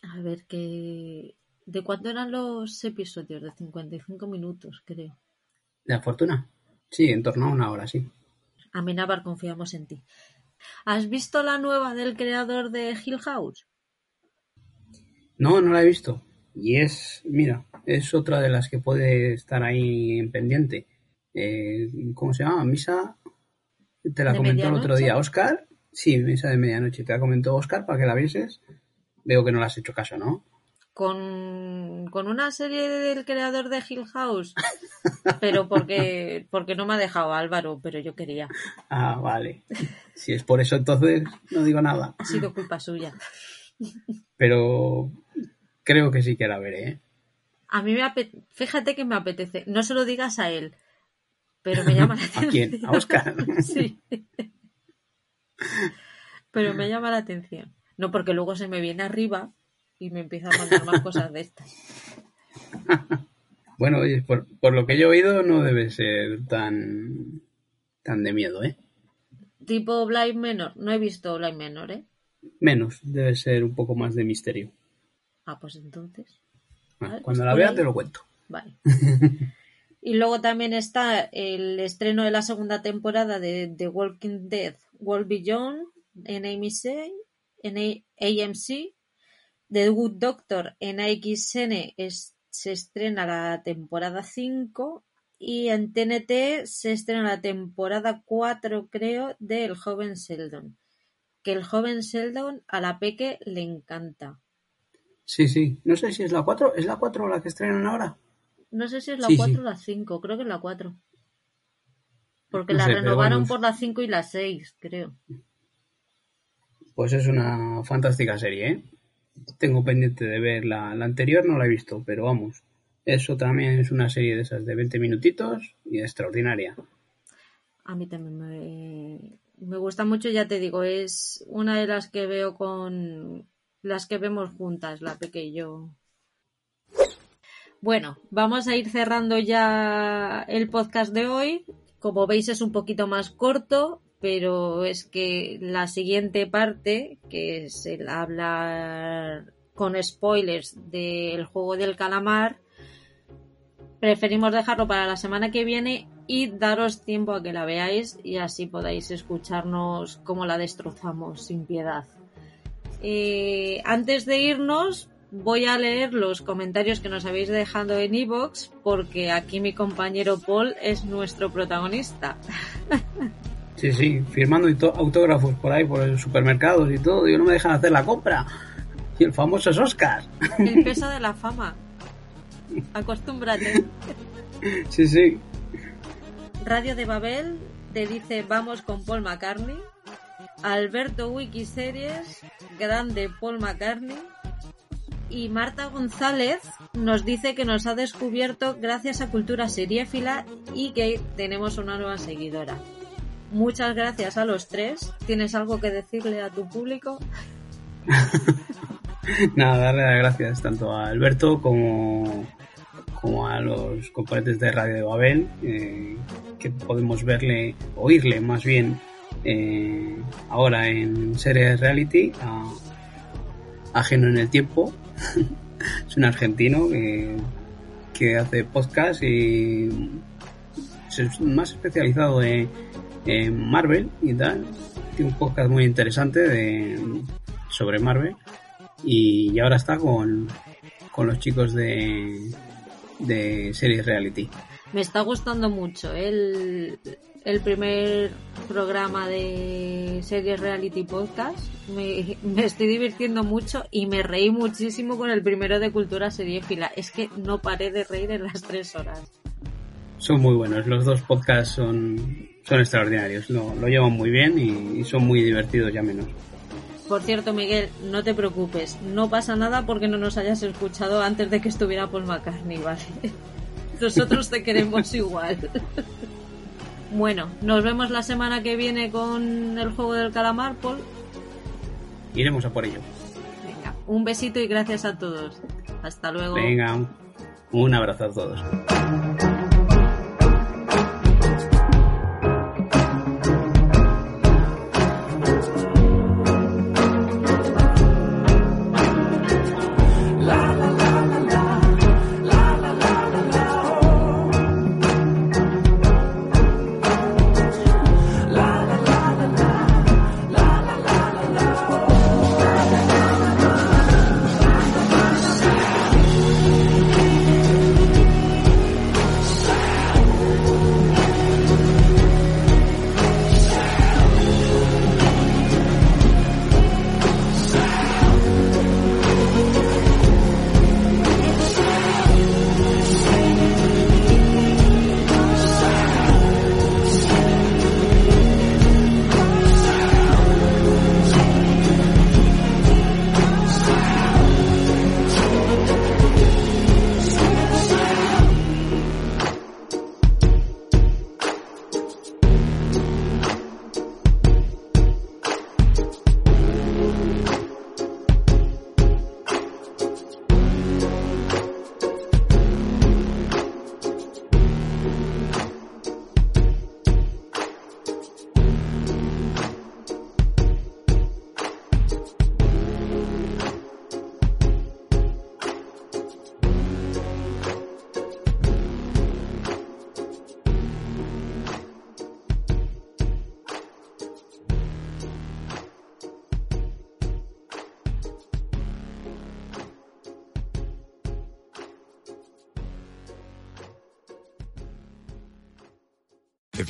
A ver qué ¿De cuánto eran los episodios? De 55 minutos, creo. ¿De la fortuna? Sí, en torno a una hora, sí. Amenábar, confiamos en ti. ¿Has visto la nueva del creador de Hill House? No, no la he visto. Y es, mira, es otra de las que puede estar ahí en pendiente. Eh, ¿Cómo se llama? Misa. Te la ¿De comentó el otro día Oscar. Sí, misa de medianoche. Te la comentó Oscar para que la vieses. Veo que no le has hecho caso, ¿no? Con, con una serie del creador de Hill House. Pero porque, porque no me ha dejado Álvaro, pero yo quería. Ah, vale. Si es por eso, entonces no digo nada. Ha sido culpa suya. Pero creo que sí que la veré. ¿eh? A mí me apetece, fíjate que me apetece. No se lo digas a él, pero me llama la ¿A atención. quién? ¿A Oscar? Sí. Pero me llama la atención. No, porque luego se me viene arriba y me empieza a mandar más cosas de estas. Bueno, oye, por, por lo que yo he oído, no debe ser tan, tan de miedo, ¿eh? Tipo Blind Menor. No he visto Blind Menor, ¿eh? Menos, debe ser un poco más de misterio. Ah, pues entonces. Bueno, Vale, cuando pues la vea ahí. te lo cuento. Vale. Y luego también está el estreno de la segunda temporada de The Walking Dead, World Beyond en AMC, en AMC. The Good Doctor en AXN es- se estrena la temporada 5 y en TNT se estrena la temporada 4, creo, de El joven Sheldon. Que el joven Sheldon a la Peque le encanta. Sí, sí. No sé si es la 4. ¿Es la 4 la que estrenan ahora? No sé si es la Sí, 4 sí. o la 5, creo que es la 4. Porque No la sé, renovaron vamos. por la 5 y la 6, creo. Pues es una fantástica serie, ¿eh? Tengo pendiente de ver la, la anterior, no la he visto, pero vamos. Eso también es una serie de esas de 20 minutitos y extraordinaria. A mí también me, me gusta mucho, ya te digo, es una de las que veo con las que vemos juntas, la Peque yo. Bueno, vamos a ir cerrando ya el podcast de hoy. Como veis es un poquito más corto, pero es que la siguiente parte, que es el hablar con spoilers del juego del calamar, preferimos dejarlo para la semana que viene y daros tiempo a que la veáis y así podáis escucharnos cómo la destrozamos sin piedad. Eh, antes de irnos, voy a leer los comentarios que nos habéis dejado en iVoox porque aquí mi compañero Paul es nuestro protagonista. Sí, sí, firmando autógrafos por ahí, por los supermercados y todo. Y no me dejan hacer la compra. Y el famoso es Oscar. El peso de la fama. Acostúmbrate. Sí, sí. Radio de Babel te dice vamos con Paul McCartney. Alberto Wikiseries, grande Paul McCartney. Y Marta González nos dice que nos ha descubierto gracias a Cultura Seriéfila y que tenemos una nueva seguidora. Muchas gracias a los tres. ¿Tienes algo que decirle a tu público? Nada, darle las gracias tanto a Alberto como, como a los componentes de Radio de Babel, eh, que podemos verle, oírle más bien, eh, ahora en series reality, a- ajeno en el tiempo. es un argentino que, que hace podcast y es más especializado en, en Marvel y tal. Tiene un podcast muy interesante de, sobre Marvel y, y ahora está con, con los chicos de de series reality. Me está gustando mucho el, el primer programa de series reality podcast. Me, me, estoy divirtiendo mucho y me reí muchísimo con el primero de Cultura Seriéfila. Es que no paré de reír en las tres horas. Son muy buenos, los dos podcasts son, son extraordinarios, lo, lo llevan muy bien y, y son muy divertidos ya menos. Por cierto, Miguel, no te preocupes, no pasa nada porque no nos hayas escuchado antes de que estuviera Paul McCartney, ¿vale? Nosotros te queremos igual. Bueno, nos vemos la semana que viene con el juego del calamar, Paul. Iremos a por ello. Venga, un besito y gracias a todos. Hasta luego. Venga, un abrazo a todos.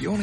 your